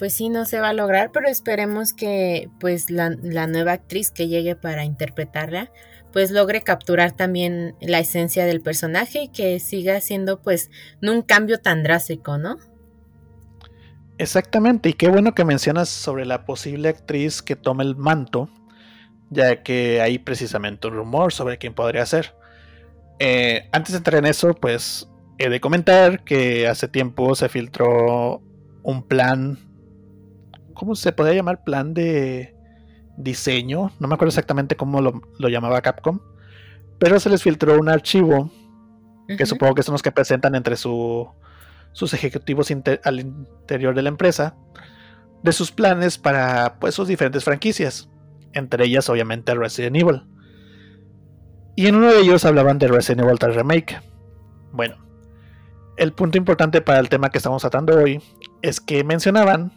Pues sí, no se va a lograr, pero esperemos que pues la, nueva actriz que llegue para interpretarla pues logre capturar también la esencia del personaje y que siga siendo pues no un cambio tan drástico, ¿no? Exactamente, y qué bueno que mencionas sobre la posible actriz que tome el manto, ya que hay precisamente un rumor sobre quién podría ser. Eh, antes de entrar en eso, pues He de comentar que hace tiempo se filtró un plan, ¿cómo se podría llamar? Plan de diseño, no me acuerdo exactamente cómo lo, llamaba Capcom, pero se les filtró un archivo que supongo que son los que presentan entre sus ejecutivos al interior de la empresa, de sus planes para pues sus diferentes franquicias, entre ellas obviamente Resident Evil. Y en uno de ellos hablaban de Resident Evil 3 Remake. Bueno, el punto importante para el tema que estamos tratando hoy es que mencionaban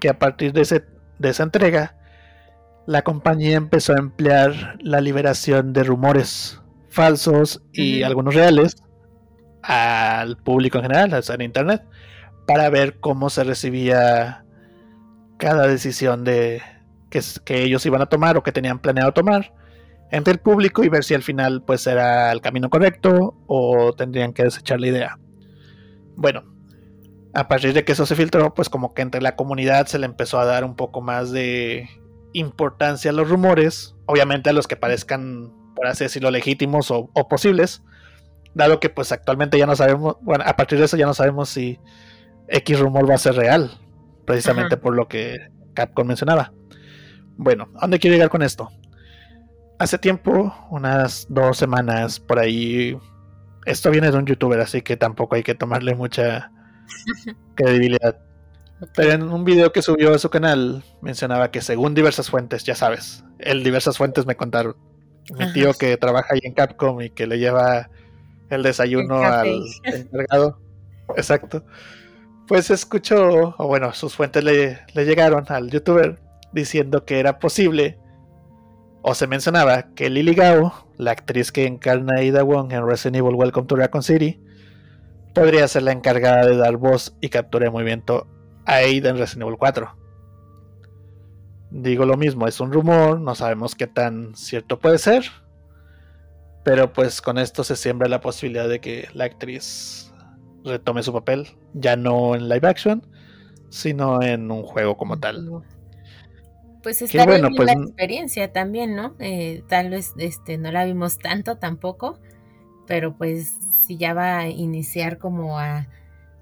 que a partir de, ese, de esa entrega, la compañía empezó a emplear la liberación de rumores falsos y algunos reales al público en general, o sea, en internet, para ver cómo se recibía cada decisión de que, que, ellos iban a tomar o que tenían planeado tomar entre el público y ver si al final pues era el camino correcto o tendrían que desechar la idea. Bueno, a partir de que eso se filtró, pues como que entre la comunidad se le empezó a dar un poco más de importancia a los rumores, obviamente a los que parezcan, por así decirlo, legítimos o, posibles, dado que pues actualmente ya no sabemos, bueno, a partir de eso ya no sabemos si X rumor va a ser real, precisamente por lo que Capcom mencionaba. Bueno, ¿a dónde quiero llegar con esto? Hace tiempo, unas dos semanas por ahí, esto viene de un youtuber, así que tampoco hay que tomarle mucha credibilidad. Pero en un video que subió a su canal mencionaba que según diversas fuentes, ya sabes, el diversas fuentes me contaron. Mi tío que trabaja ahí en Capcom y que le lleva el desayuno al encargado. Exacto. Pues escuchó, o bueno, sus fuentes le, le llegaron al youtuber diciendo que era posible, o se mencionaba que Lily Gao, la actriz que encarna a Ida Wong en Resident Evil Welcome to Raccoon City, podría ser la encargada de dar voz y captura de movimiento a Ada en Resident Evil 4. Digo lo mismo, es un rumor, no sabemos qué tan cierto puede ser, pero pues con esto se siembra la posibilidad de que la actriz retome su papel, ya no en live action, sino en un juego como tal. Pues está bueno, pues, la experiencia también, ¿no? Eh, tal vez este, no la vimos tanto tampoco, pero pues si ya va a iniciar como a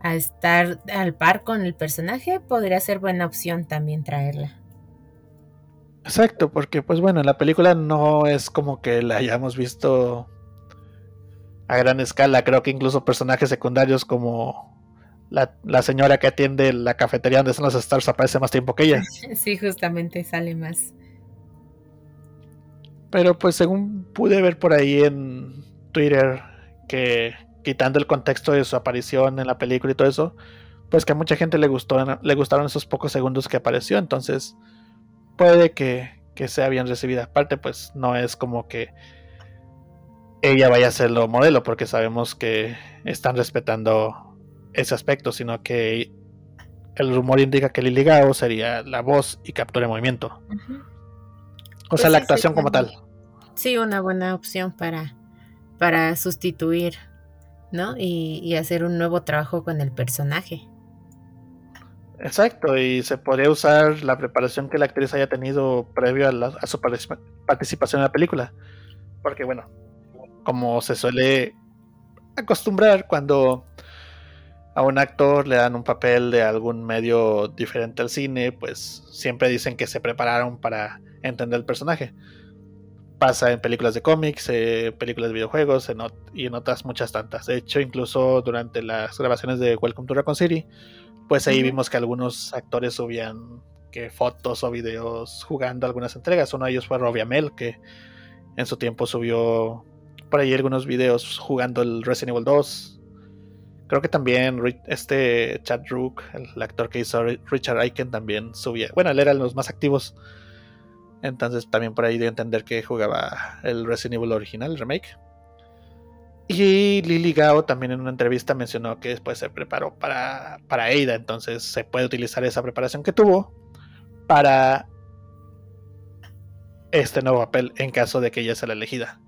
a estar al par con el personaje, podría ser buena opción también traerla. Exacto, porque pues bueno, en la película no es como que la hayamos visto a gran escala, creo que incluso personajes secundarios como la, señora que atiende la cafetería donde están los stars aparece más tiempo que ella. Sí, justamente sale más. Pero pues según pude ver por ahí en Twitter que quitando el contexto de su aparición en la película y todo eso, pues que a mucha gente le gustó, le gustaron esos pocos segundos que apareció, entonces puede que, sea bien recibida. Aparte, pues no es como que ella vaya a ser lo modelo, porque sabemos que están respetando ese aspecto, sino que el rumor indica que Lily Gao sería la voz y captura de movimiento. O sea, pues la actuación como tal. Sí, una buena opción para, para sustituir ¿no? Y, hacer un nuevo trabajo con el personaje. Exacto, y se podría usar la preparación que la actriz haya tenido previo a, su participación en la película. Porque bueno, como se suele acostumbrar cuando a un actor le dan un papel de algún medio diferente al cine, pues siempre dicen que se prepararon para entender el personaje pasa en películas de cómics, eh, películas de videojuegos y en otras muchas tantas. De hecho, incluso durante las grabaciones de Welcome to Raccoon City, pues ahí vimos que algunos actores subían que fotos o videos jugando algunas entregas. Uno de ellos fue Robbie Amell, que en su tiempo subió por ahí algunos videos jugando el Resident Evil 2. Creo que también este Chad Rook, el actor que hizo Richard Aiken, también subía. Bueno, él era de los más activos entonces también por ahí de entender que jugaba el Resident Evil original, el remake. Y Lily Gao también en una entrevista mencionó que después se preparó para, para Ada, entonces se puede utilizar esa preparación que tuvo para este nuevo papel en caso de que ella sea la elegida.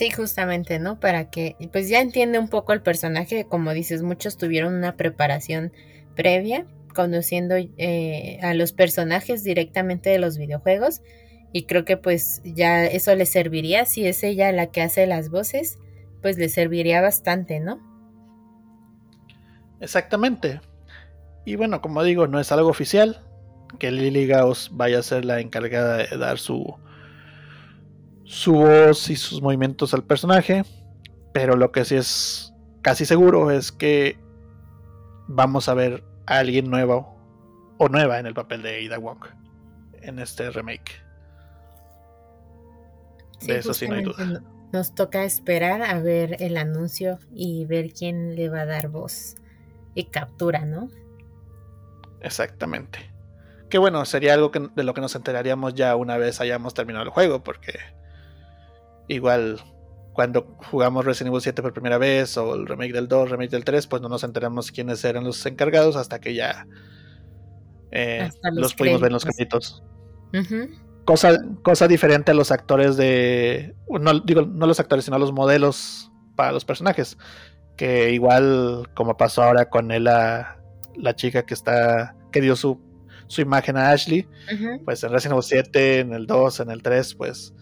Sí, justamente, ¿no? Para que, pues ya entiende un poco el personaje, como dices, muchos tuvieron una preparación previa conociendo eh, a los personajes directamente de los videojuegos y creo que pues ya eso le serviría si es ella la que hace las voces pues le serviría bastante no exactamente y bueno como digo no es algo oficial que Lily Gauss vaya a ser la encargada de dar su su voz y sus movimientos al personaje pero lo que sí es casi seguro es que vamos a ver alguien nuevo o nueva en el papel de Ada Wong en este remake. de eso sí no hay duda. Nos toca esperar a ver el anuncio y ver quién le va a dar voz y captura, ¿no? Exactamente. Que bueno, sería algo de lo que nos enteraríamos ya una vez hayamos terminado el juego, porque igual cuando jugamos Resident Evil 7 por primera vez, o el remake del 2, remake del 3, pues no nos enteramos quiénes eran los encargados hasta que ya eh, los, pudimos ver en los créditos. cosa, cosa diferente a los actores de. No digo, no los actores, sino los modelos para los personajes. Que igual, como pasó ahora con él, la, chica que está. que dio su, su imagen a Ashley. Pues en Resident Evil 7, en el 2, en el 3, pues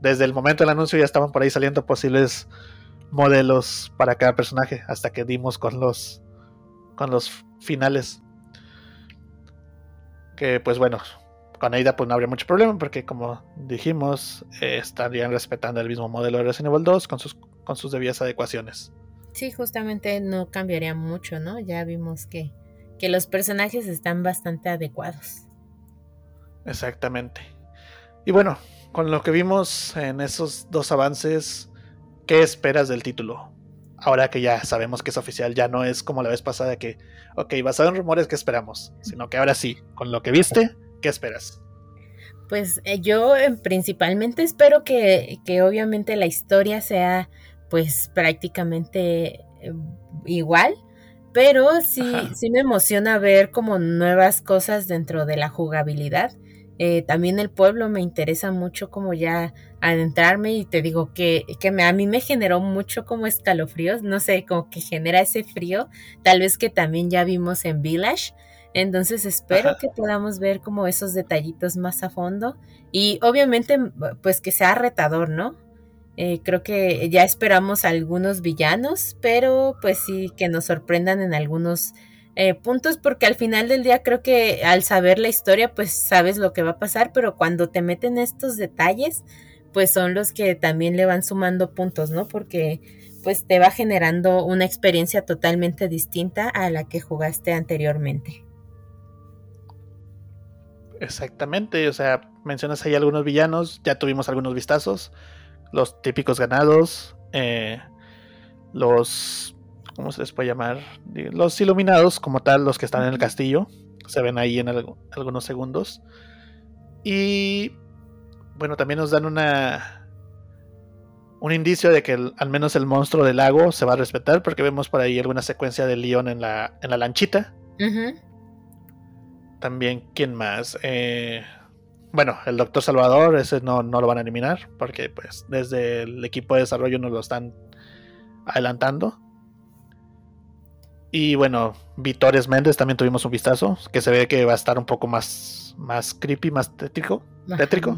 desde el momento del anuncio ya estaban por ahí saliendo posibles modelos para cada personaje hasta que dimos con los con los finales. Que pues bueno con Aida pues no habría mucho problema porque como dijimos eh, estarían respetando el mismo modelo de Resident Evil 2 con sus con sus debidas adecuaciones. Sí justamente no cambiaría mucho no ya vimos que que los personajes están bastante adecuados. Exactamente. Y bueno con lo que vimos en esos dos avances ¿qué esperas del título? Ahora que ya sabemos que es oficial, ya no es como la vez pasada que, ok, basado en rumores, ¿qué esperamos? Sino que ahora sí, con lo que viste, ¿qué esperas? Pues eh, yo eh, principalmente espero que, que, obviamente la historia sea pues prácticamente eh, igual, pero sí, sí me emociona ver como nuevas cosas dentro de la jugabilidad eh, también el pueblo me interesa mucho como ya adentrarme y te digo que, que me, a mí me generó mucho como escalofríos, no sé, como que genera ese frío, tal vez que también ya vimos en Village. Entonces espero que podamos ver como esos detallitos más a fondo y obviamente pues que sea retador, ¿no? Eh, creo que ya esperamos algunos villanos, pero pues sí que nos sorprendan en algunos eh, puntos porque al final del día creo que al saber la historia pues sabes lo que va a pasar, pero cuando te meten estos detalles pues son los que también le van sumando puntos, ¿no? Porque pues te va generando una experiencia totalmente distinta a la que jugaste anteriormente. Exactamente, o sea, mencionas ahí algunos villanos, ya tuvimos algunos vistazos, los típicos ganados, eh, los ¿cómo se les puede llamar? Los iluminados, como tal, los que están en el castillo. Se ven ahí en algunos segundos. Y bueno, también nos dan una un indicio de que al menos el monstruo del lago se va a respetar, porque vemos por ahí alguna secuencia de León en la, en la lanchita. También, ¿quién más? Eh, bueno, el Doctor Salvador, ese no, no, lo van a eliminar, porque pues desde el equipo de desarrollo nos lo están adelantando. Y bueno, Vitores Méndez también tuvimos un vistazo, que se ve que va a estar un poco más, más creepy, más tétrico. tétrico.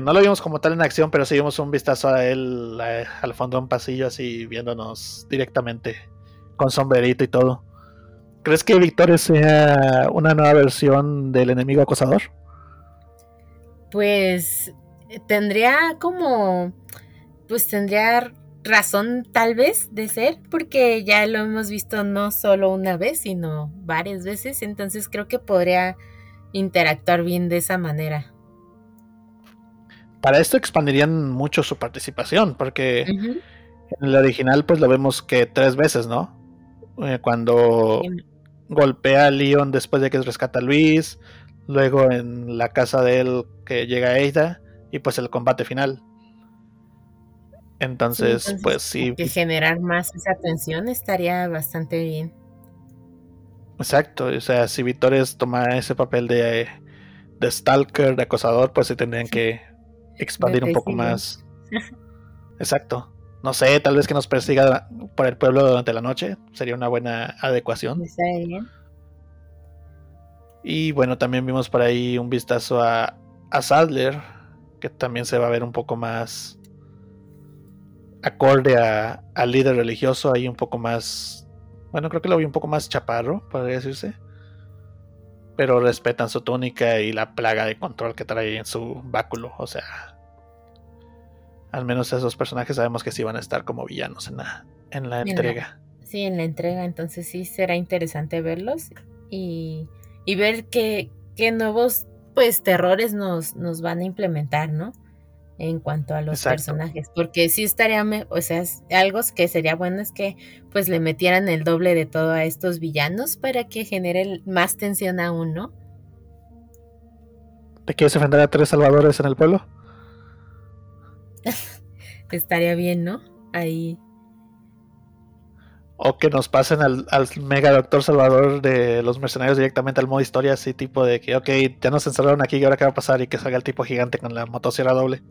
no lo vimos como tal en acción, pero sí vimos un vistazo a él al fondo de un pasillo, así viéndonos directamente, con sombrerito y todo. ¿Crees que Victores sea una nueva versión del enemigo acosador? Pues tendría como. Pues tendría razón tal vez de ser, porque ya lo hemos visto no solo una vez, sino varias veces, entonces creo que podría interactuar bien de esa manera. Para esto expandirían mucho su participación, porque en el original pues lo vemos que tres veces, ¿no? Eh, cuando golpea a Leon después de que rescata a Luis, luego en la casa de él que llega a Ada y pues el combate final. Entonces, pues sí. Que generar más esa atención estaría bastante bien. Exacto, o sea, si Vitores toma ese papel de, de stalker, de acosador, pues se tendrían que expandir un poco más. Exacto. No sé, tal vez que nos persiga por el pueblo durante la noche, sería una buena adecuación. Está bien. Y bueno, también vimos por ahí un vistazo a, a Sadler, que también se va a ver un poco más acorde al líder religioso, ahí un poco más, bueno, creo que lo vi un poco más chaparro, podría decirse. Pero respetan su túnica y la plaga de control que trae en su báculo. O sea, al menos esos personajes sabemos que sí van a estar como villanos en la, en la entrega. sí, en la entrega, entonces sí será interesante verlos y, y ver qué, qué nuevos pues terrores nos, nos van a implementar, ¿no? En cuanto a los personajes, porque sí estaría, o sea, algo que sería bueno es que pues le metieran el doble de todo a estos villanos para que genere más tensión aún, ¿no? ¿Te quieres enfrentar a tres salvadores en el pueblo? estaría bien, ¿no? Ahí. O que nos pasen al, al, mega doctor salvador de los mercenarios directamente al modo historia, así tipo de que, ok, ya nos encerraron aquí y ahora qué va a pasar y que salga el tipo gigante con la motosierra doble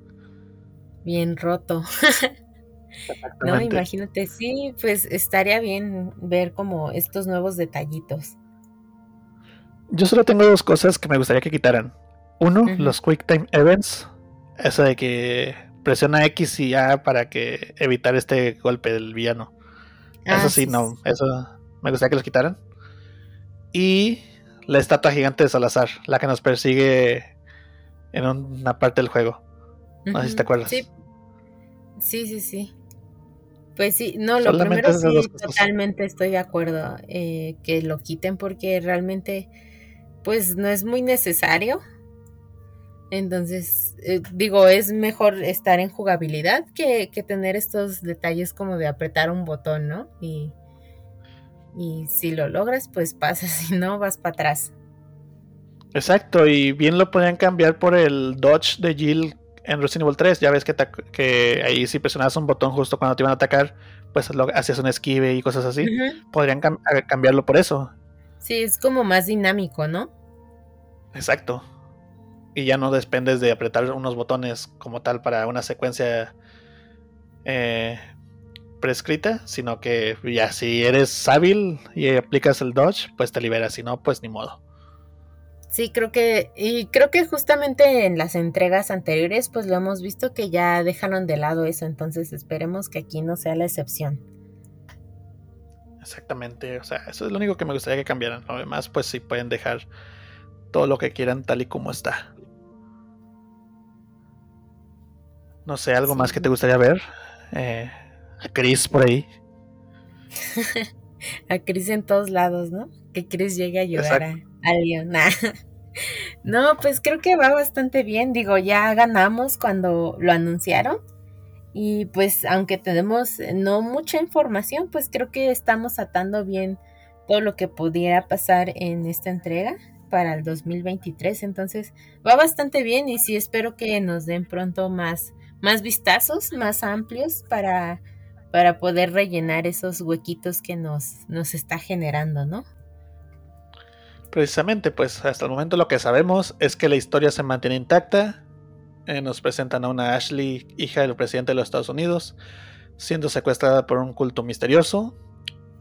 bien roto. no, imagínate, sí, pues estaría bien ver como estos nuevos detallitos. Yo solo tengo dos cosas que me gustaría que quitaran. Uno, los Quick Time Events. Eso de que presiona X y A para que evitar este golpe del villano. eso ah, sí, no. Eso me gustaría que los quitaran. Y la estatua gigante de Salazar, la que nos persigue en una parte del juego. No sé si te acuerdas. Sí, sí, sí. Pues sí, no, lo primero sí, totalmente estoy de acuerdo eh, que lo quiten porque realmente, pues no es muy necesario. Entonces, eh, digo, es mejor estar en jugabilidad que, que, tener estos detalles como de apretar un botón, ¿no? Y, y si lo logras, pues pasa, si no, vas para atrás. Exacto, y bien lo podían cambiar por el dodge de Jill en Resident Evil 3. Ya ves que, que ahí si presionabas un botón justo cuando te iban a atacar, pues hacías un esquive y cosas así. Podrían cambiarlo por eso. Sí, es como más dinámico, ¿no? Exacto. Y ya no dependes de apretar unos botones como tal para una secuencia eh, prescrita, sino que ya si eres hábil y aplicas el dodge, pues te liberas, si no, pues ni modo. Sí, creo que, y creo que justamente en las entregas anteriores, pues lo hemos visto que ya dejaron de lado eso, entonces esperemos que aquí no sea la excepción. Exactamente, o sea, eso es lo único que me gustaría que cambiaran. Además, pues sí pueden dejar todo lo que quieran tal y como está. No sé, algo más que te gustaría ver. Eh, a Chris por ahí. a Chris en todos lados, ¿no? Que Chris llegue a ayudar a alguien. no, pues creo que va bastante bien. Digo, ya ganamos cuando lo anunciaron. Y pues aunque tenemos no mucha información, pues creo que estamos atando bien todo lo que pudiera pasar en esta entrega para el 2023. Entonces va bastante bien y sí espero que nos den pronto más, más vistazos, más amplios para para poder rellenar esos huequitos que nos, nos está generando, ¿no? Precisamente, pues hasta el momento lo que sabemos es que la historia se mantiene intacta. Eh, nos presentan a una Ashley, hija del presidente de los Estados Unidos, siendo secuestrada por un culto misterioso.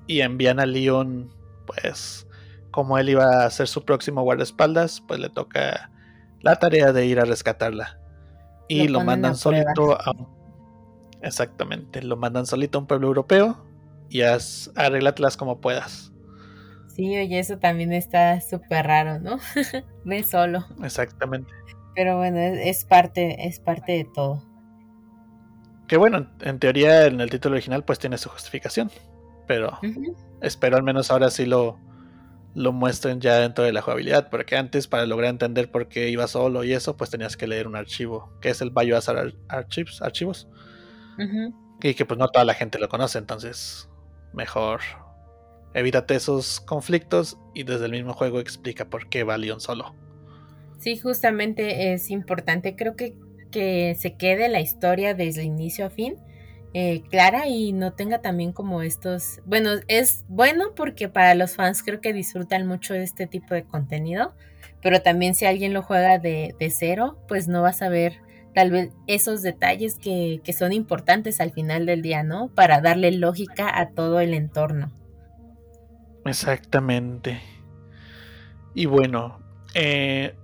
Y envían a Leon, pues, como él iba a ser su próximo guardaespaldas, pues le toca la tarea de ir a rescatarla. Y lo, mandan solito a Exactamente, lo mandan solito a un pueblo europeo y haz, arréglatelas como puedas. Sí, oye, eso también está súper raro, ¿no? Ve solo. Exactamente. Pero bueno, es, parte, es parte de todo. Que bueno, en teoría en el título original pues tiene su justificación. Pero espero al menos ahora sí lo, lo muestren ya dentro de la jugabilidad. Porque antes para lograr entender por qué iba solo y eso, pues tenías que leer un archivo, que es el Biohazard Archives, archivos y que pues no toda la gente lo conoce, entonces mejor evítate esos conflictos y desde el mismo juego explica por qué va Leon solo. Sí, justamente es importante, creo que, que se quede la historia desde inicio a fin. Eh, clara y no tenga también como estos, bueno, es bueno porque para los fans creo que disfrutan mucho este tipo de contenido, pero también si alguien lo juega de, cero, pues no vas a ver tal vez esos detalles que, son importantes al final del día, ¿no? Para darle lógica a todo el entorno. Exactamente. Y bueno, eh,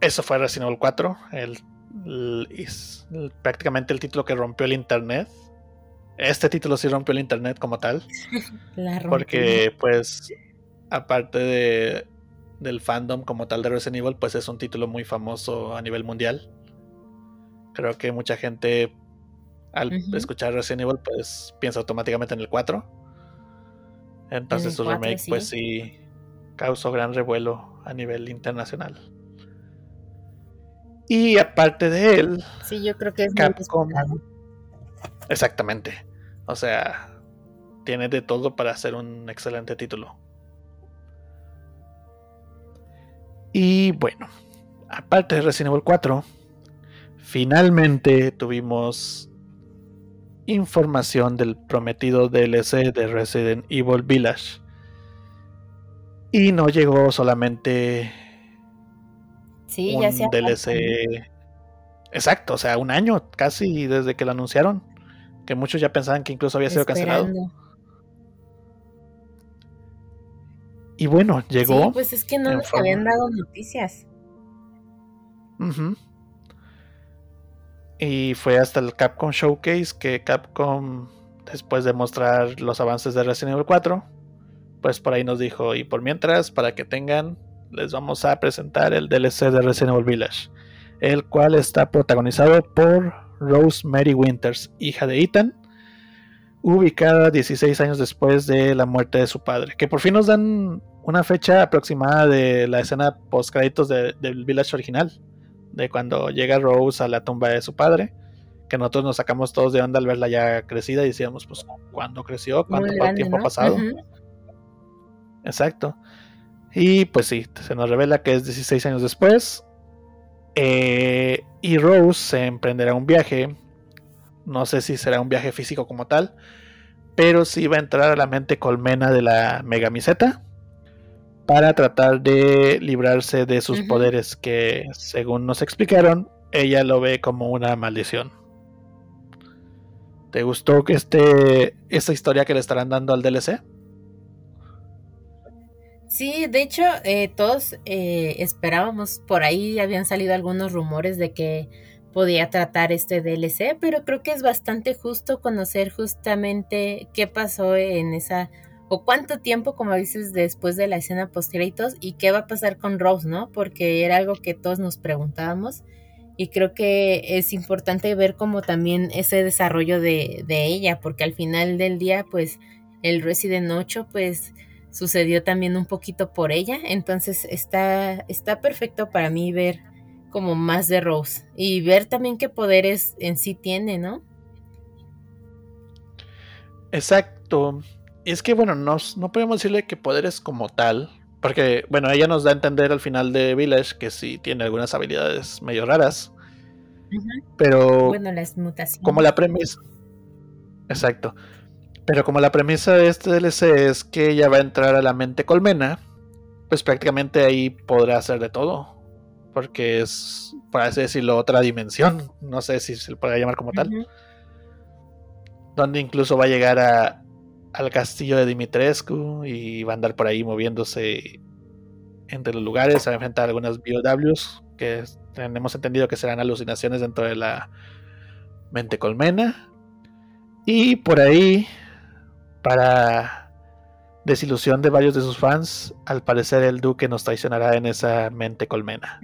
eso fue Resident Evil 4, el, prácticamente el título que rompió el internet. Este título sí rompió el internet como tal. porque pues aparte de, del fandom como tal de Resident Evil, pues es un título muy famoso a nivel mundial. Creo que mucha gente al escuchar Resident Evil pues piensa automáticamente en el 4. Entonces su remake pues sí causó gran revuelo a nivel internacional. Y aparte de él, sí, yo creo que es Capcom. Exactamente. O sea, tiene de todo para hacer un excelente título. Y bueno, aparte de Resident Evil 4, Finalmente tuvimos información del prometido DLC de Resident Evil Village. Y no llegó solamente sí, un ya DLC. Exacto, o sea, un año casi desde que lo anunciaron. Que muchos ya pensaban que incluso había sido cancelado. Y bueno, llegó. Sí, pues es que no nos habían dado noticias. Y fue hasta el Capcom Showcase que Capcom, después de mostrar los avances de Resident Evil 4, pues por ahí nos dijo, y por mientras, para que tengan, les vamos a presentar el DLC de Resident Evil Village, el cual está protagonizado por Rosemary Winters, hija de Ethan, ubicada 16 años después de la muerte de su padre, que por fin nos dan una fecha aproximada de la escena post créditos del Village original, de cuando llega Rose a la tumba de su padre, que nosotros nos sacamos todos de onda al verla ya crecida y decíamos, pues, ¿cuándo creció? ¿Cuánto tiempo ha pasado? Exacto. Y pues sí, se nos revela que es 16 años después. Eh, y Rose se emprenderá un viaje. No sé si será un viaje físico como tal. Pero sí va a entrar a la mente colmena de la megamiseta. Para tratar de librarse de sus poderes. Que según nos explicaron, ella lo ve como una maldición. ¿Te gustó que este, esta historia que le estarán dando al DLC? Sí, de hecho, eh, todos eh, esperábamos, por ahí habían salido algunos rumores de que podía tratar este DLC, pero creo que es bastante justo conocer justamente qué pasó en esa, o cuánto tiempo, como dices, después de la escena post y qué va a pasar con Rose, ¿no? Porque era algo que todos nos preguntábamos y creo que es importante ver como también ese desarrollo de, de ella, porque al final del día, pues, el Resident 8, pues sucedió también un poquito por ella. Entonces está, está perfecto para mí ver como más de Rose y ver también qué poderes en sí tiene, ¿no? Exacto. Y es que, bueno, no, no podemos decirle que poderes como tal, porque, bueno, ella nos da a entender al final de Village que sí tiene algunas habilidades medio raras. Pero. Bueno, las mutaciones. Como la premisa. Exacto. Pero como la premisa de este DLC es que ella va a entrar a la mente colmena, pues prácticamente ahí podrá hacer de todo. Porque es, por así decirlo, otra dimensión. No sé si se le podría llamar como tal. Donde incluso va a llegar a, al castillo de Dimitrescu y va a andar por ahí moviéndose entre los lugares. Va a enfrentar algunas BOWs que tenemos entendido que serán alucinaciones dentro de la mente colmena. Y por ahí para desilusión de varios de sus fans, al parecer el Duque nos traicionará en esa mente colmena.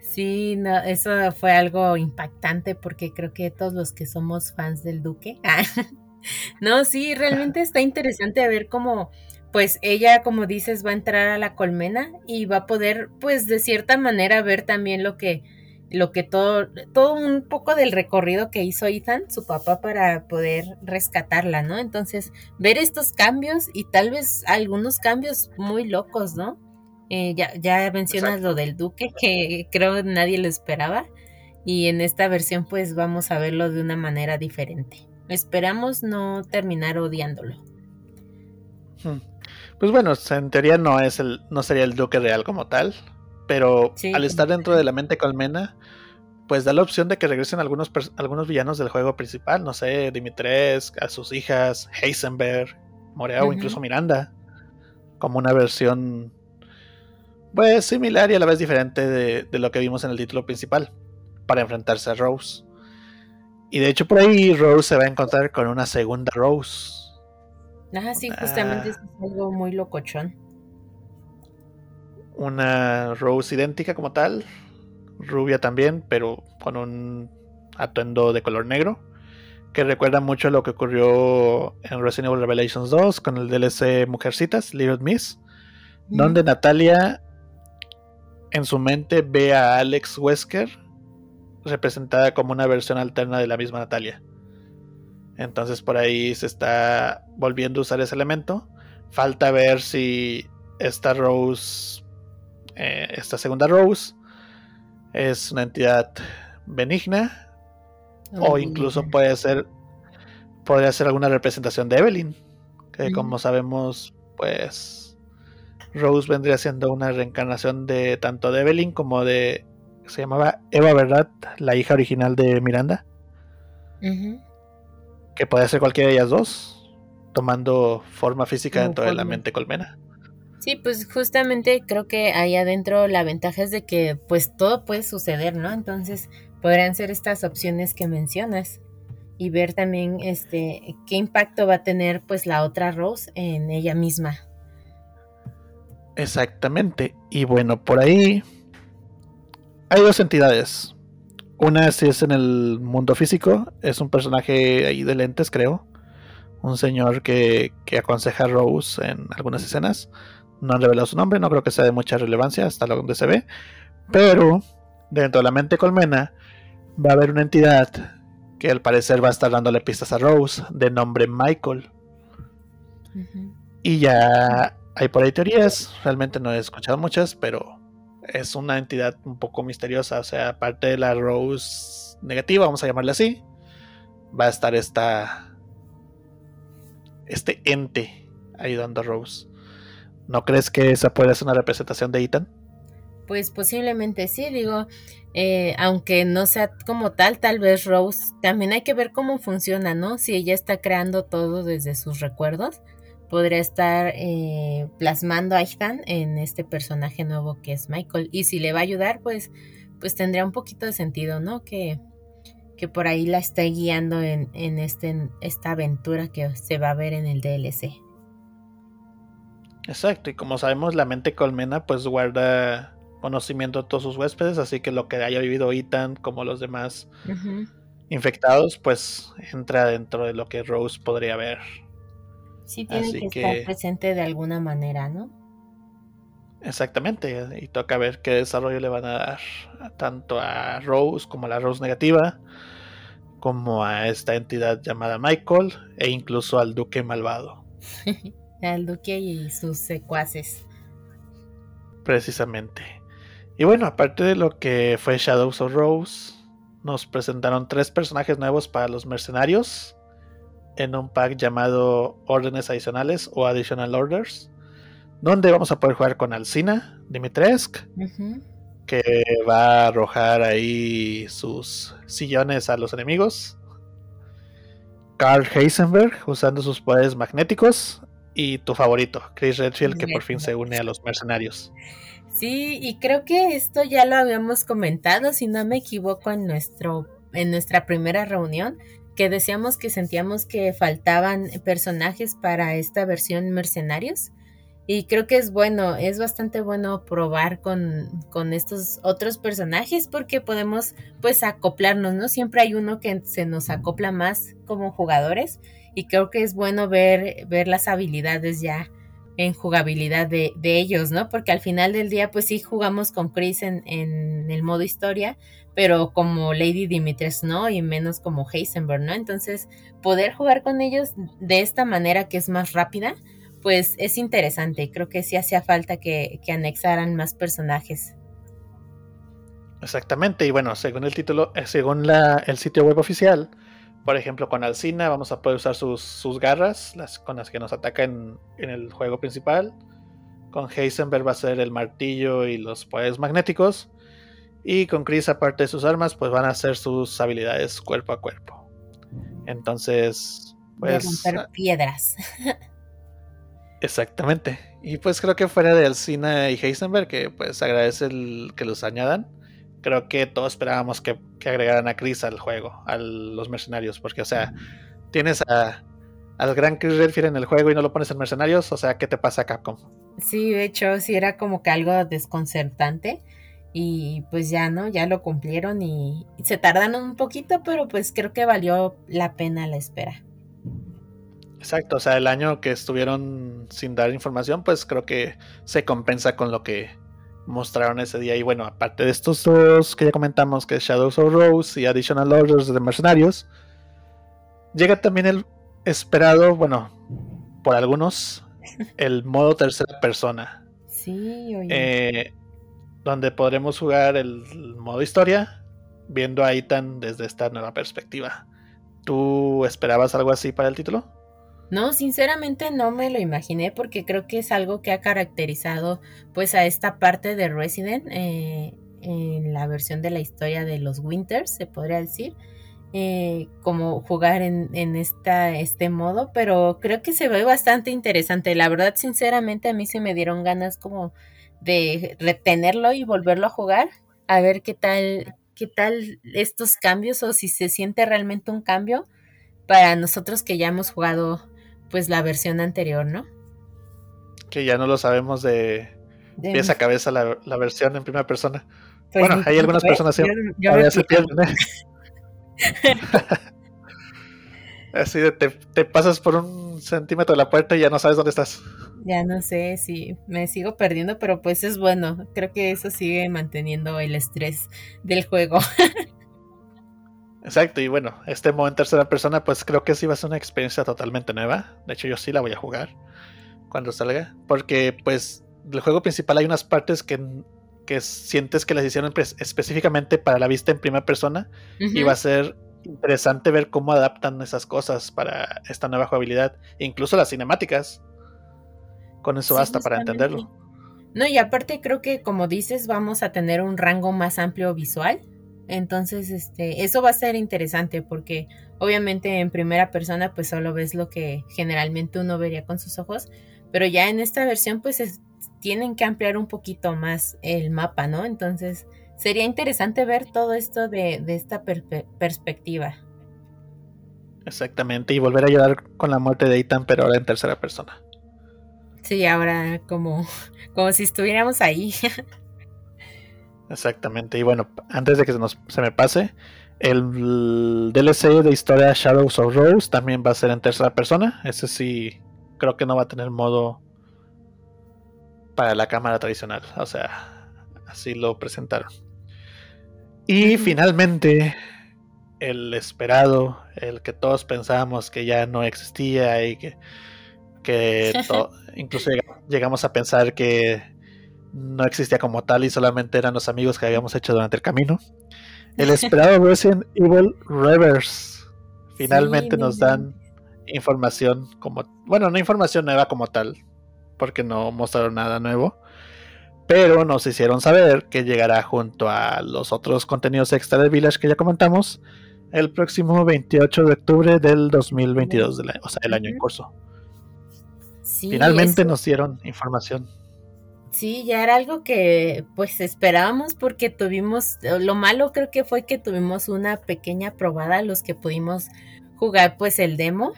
Sí, no, eso fue algo impactante porque creo que todos los que somos fans del Duque. no, sí, realmente está interesante ver cómo, pues ella, como dices, va a entrar a la colmena y va a poder, pues de cierta manera, ver también lo que lo que todo, todo un poco del recorrido que hizo Ethan, su papá, para poder rescatarla, ¿no? Entonces, ver estos cambios y tal vez algunos cambios muy locos, ¿no? Eh, ya, ya mencionas lo del duque, que creo nadie lo esperaba, y en esta versión pues vamos a verlo de una manera diferente. Esperamos no terminar odiándolo. Hmm. Pues bueno, en teoría no es el, no sería el duque real como tal, pero al estar dentro de la mente colmena, pues da la opción de que regresen algunos, algunos villanos del juego principal, no sé, Dimitres, a sus hijas, Heisenberg, Morea o incluso Miranda, como una versión pues similar y a la vez diferente de, de, lo que vimos en el título principal, para enfrentarse a Rose. Y de hecho por ahí Rose se va a encontrar con una segunda Rose. Ah, sí, justamente es algo muy locochón una Rose idéntica como tal, rubia también, pero con un atuendo de color negro, que recuerda mucho a lo que ocurrió en Resident Evil Revelations 2 con el DLC Mujercitas, Little Miss, donde Natalia en su mente ve a Alex Wesker representada como una versión alterna de la misma Natalia. Entonces por ahí se está volviendo a usar ese elemento. Falta ver si esta Rose eh, esta segunda Rose es una entidad benigna o incluso puede ser podría ser alguna representación de Evelyn que como sabemos pues Rose vendría siendo una reencarnación de tanto de Evelyn como de se llamaba Eva verdad la hija original de Miranda que puede ser cualquiera de ellas dos tomando forma física dentro de la mente colmena. Sí, pues justamente creo que ahí adentro la ventaja es de que pues todo puede suceder, ¿no? Entonces podrían ser estas opciones que mencionas y ver también este qué impacto va a tener pues la otra Rose en ella misma. Exactamente. Y bueno, por ahí hay dos entidades. Una sí es en el mundo físico, es un personaje ahí de lentes, creo. Un señor que, que aconseja a Rose en algunas escenas. No han revelado su nombre, no creo que sea de mucha relevancia hasta lo donde se ve. Pero dentro de la mente colmena va a haber una entidad que al parecer va a estar dándole pistas a Rose de nombre Michael. Y ya hay por ahí teorías, realmente no he escuchado muchas, pero es una entidad un poco misteriosa. O sea, aparte de la Rose negativa, vamos a llamarle así, va a estar esta. Este ente ayudando a Rose. ¿No crees que esa puede ser una representación de Ethan? Pues posiblemente sí, digo, eh, aunque no sea como tal, tal vez Rose, también hay que ver cómo funciona, ¿no? Si ella está creando todo desde sus recuerdos, podría estar eh, plasmando a Ethan en este personaje nuevo que es Michael. Y si le va a ayudar, pues, pues tendría un poquito de sentido, ¿no? Que, que por ahí la esté guiando en, en, este, en esta aventura que se va a ver en el DLC. Exacto, y como sabemos, la mente colmena pues guarda conocimiento de todos sus huéspedes, así que lo que haya vivido Ethan, como los demás infectados, pues entra dentro de lo que Rose podría ver. Sí, tiene que, estar presente de alguna manera, ¿no? Exactamente, y toca ver qué desarrollo le van a dar tanto a Rose como a la Rose negativa, como a esta entidad llamada Michael, e incluso al Duque Malvado. al Duque y sus secuaces. Precisamente. Y bueno, aparte de lo que fue Shadows of Rose, nos presentaron tres personajes nuevos para los mercenarios en un pack llamado Órdenes Adicionales o Additional Orders, donde vamos a poder jugar con Alcina Dimitrescu, que va a arrojar ahí sus sillones a los enemigos. Carl Heisenberg usando sus poderes magnéticos y tu favorito, Chris Redfield, que por fin se une a los mercenarios. Sí, y creo que esto ya lo habíamos comentado, si no me equivoco, en nuestro en nuestra primera reunión, que decíamos que sentíamos que faltaban personajes para esta versión mercenarios. Y creo que es bueno, es bastante bueno probar con, con, estos otros personajes porque podemos pues acoplarnos, ¿no? Siempre hay uno que se nos acopla más como jugadores y creo que es bueno ver, ver las habilidades ya en jugabilidad de, ellos, ¿no? Porque al final del día, pues sí jugamos con Chris en, en, el modo historia, pero como Lady Dimitrescu, ¿no? Y menos como Heisenberg, ¿no? Entonces, poder jugar con ellos de esta manera que es más rápida, pues es interesante. Creo que sí hacía falta que, que anexaran más personajes. Exactamente, y bueno, según el título, eh, según la, el sitio web oficial, por ejemplo, con Alcina vamos a poder usar sus, garras, las con las que nos atacan en, el juego principal. Con Heisenberg va a ser el martillo y los poderes magnéticos. Y con Chris, aparte de sus armas, pues van a ser sus habilidades cuerpo a cuerpo. Entonces, pues. romper ah, piedras. Exactamente. Y pues creo que fuera de Alcina y Heisenberg, que pues agradece el que los añadan creo que todos esperábamos que, agregaran a Chris al juego, a los mercenarios, porque, o sea, tienes a, al gran Chris Redfield en el juego y no lo pones en mercenarios, o sea, ¿qué te pasa, Capcom? Sí, de hecho, sí era como que algo desconcertante. Y pues ya, ¿no? Ya lo cumplieron y, se tardaron un poquito, pero pues creo que valió la pena la espera. Exacto, o sea, el año que estuvieron sin dar información, pues creo que se compensa con lo que mostraron ese día. Y bueno, aparte de estos dos que ya comentamos, que es Shadows of Rose y Additional Orders de Mercenarios, llega también el esperado, bueno, por algunos, el modo tercera persona. Sí, eh, donde podremos jugar el modo historia, viendo a Ethan desde esta nueva perspectiva. ¿Tú esperabas algo así para el título? No, sinceramente no me lo imaginé porque creo que es algo que ha caracterizado pues a esta parte de Resident eh, en la versión de la historia de los Winters, se podría decir. eh, como jugar en, en, esta, este modo, pero creo que se ve bastante interesante. La verdad, sinceramente, a mí se me dieron ganas como de retenerlo y volverlo a jugar, a ver qué tal, qué tal estos cambios o si se siente realmente un cambio para nosotros que ya hemos jugado pues la versión anterior, ¿no? Que ya no lo sabemos de, de... pies cabeza la, la, versión en primera persona. Pues bueno, hay algunas personas que se pierden. ¿eh? Así de te, te, pasas por un centímetro de la puerta y ya no sabes dónde estás. Ya no sé si me sigo perdiendo, pero pues es bueno. Creo que eso sigue manteniendo el estrés del juego. Exacto, y bueno, este modo en tercera persona, pues creo que sí va a ser una experiencia totalmente nueva. De hecho, yo sí la voy a jugar cuando salga. Porque, pues, del juego principal hay unas partes que, que sientes que las hicieron específicamente para la vista en primera persona. Y va a ser interesante ver cómo adaptan esas cosas para esta nueva jugabilidad. Incluso las cinemáticas. Con eso basta para entenderlo. No, y aparte creo que como dices, vamos a tener un rango más amplio visual. Entonces, este, eso va a ser interesante porque obviamente en primera persona pues solo ves lo que generalmente uno vería con sus ojos, pero ya en esta versión pues tienen que ampliar un poquito más el mapa, ¿no? Entonces, sería interesante ver todo esto de, esta perspectiva. Exactamente, y volver a ayudar con la muerte de Ethan, pero ahora en tercera persona. Sí, ahora como, como si estuviéramos ahí. Exactamente, y bueno, antes de que se, nos, se me pase, el DLC de historia Shadows of Rose también va a ser en tercera persona. Ese sí, creo que no va a tener modo para la cámara tradicional. O sea, así lo presentaron. Y finalmente, el esperado, el que todos pensábamos que ya no existía y que, que incluso llegamos a pensar que no existía como tal y solamente eran los amigos que habíamos hecho durante el camino. El esperado Resident Evil Reverse. Finalmente nos dan información como, bueno, no información nueva como tal, porque no mostraron nada nuevo, pero nos hicieron saber que llegará junto a los otros contenidos extra de Village que ya comentamos el próximo 28 de octubre del 2022, o sea, el año en curso. Finalmente nos dieron información. Sí, ya era algo que pues esperábamos porque tuvimos, lo malo creo que fue que tuvimos una pequeña probada los que pudimos jugar pues el demo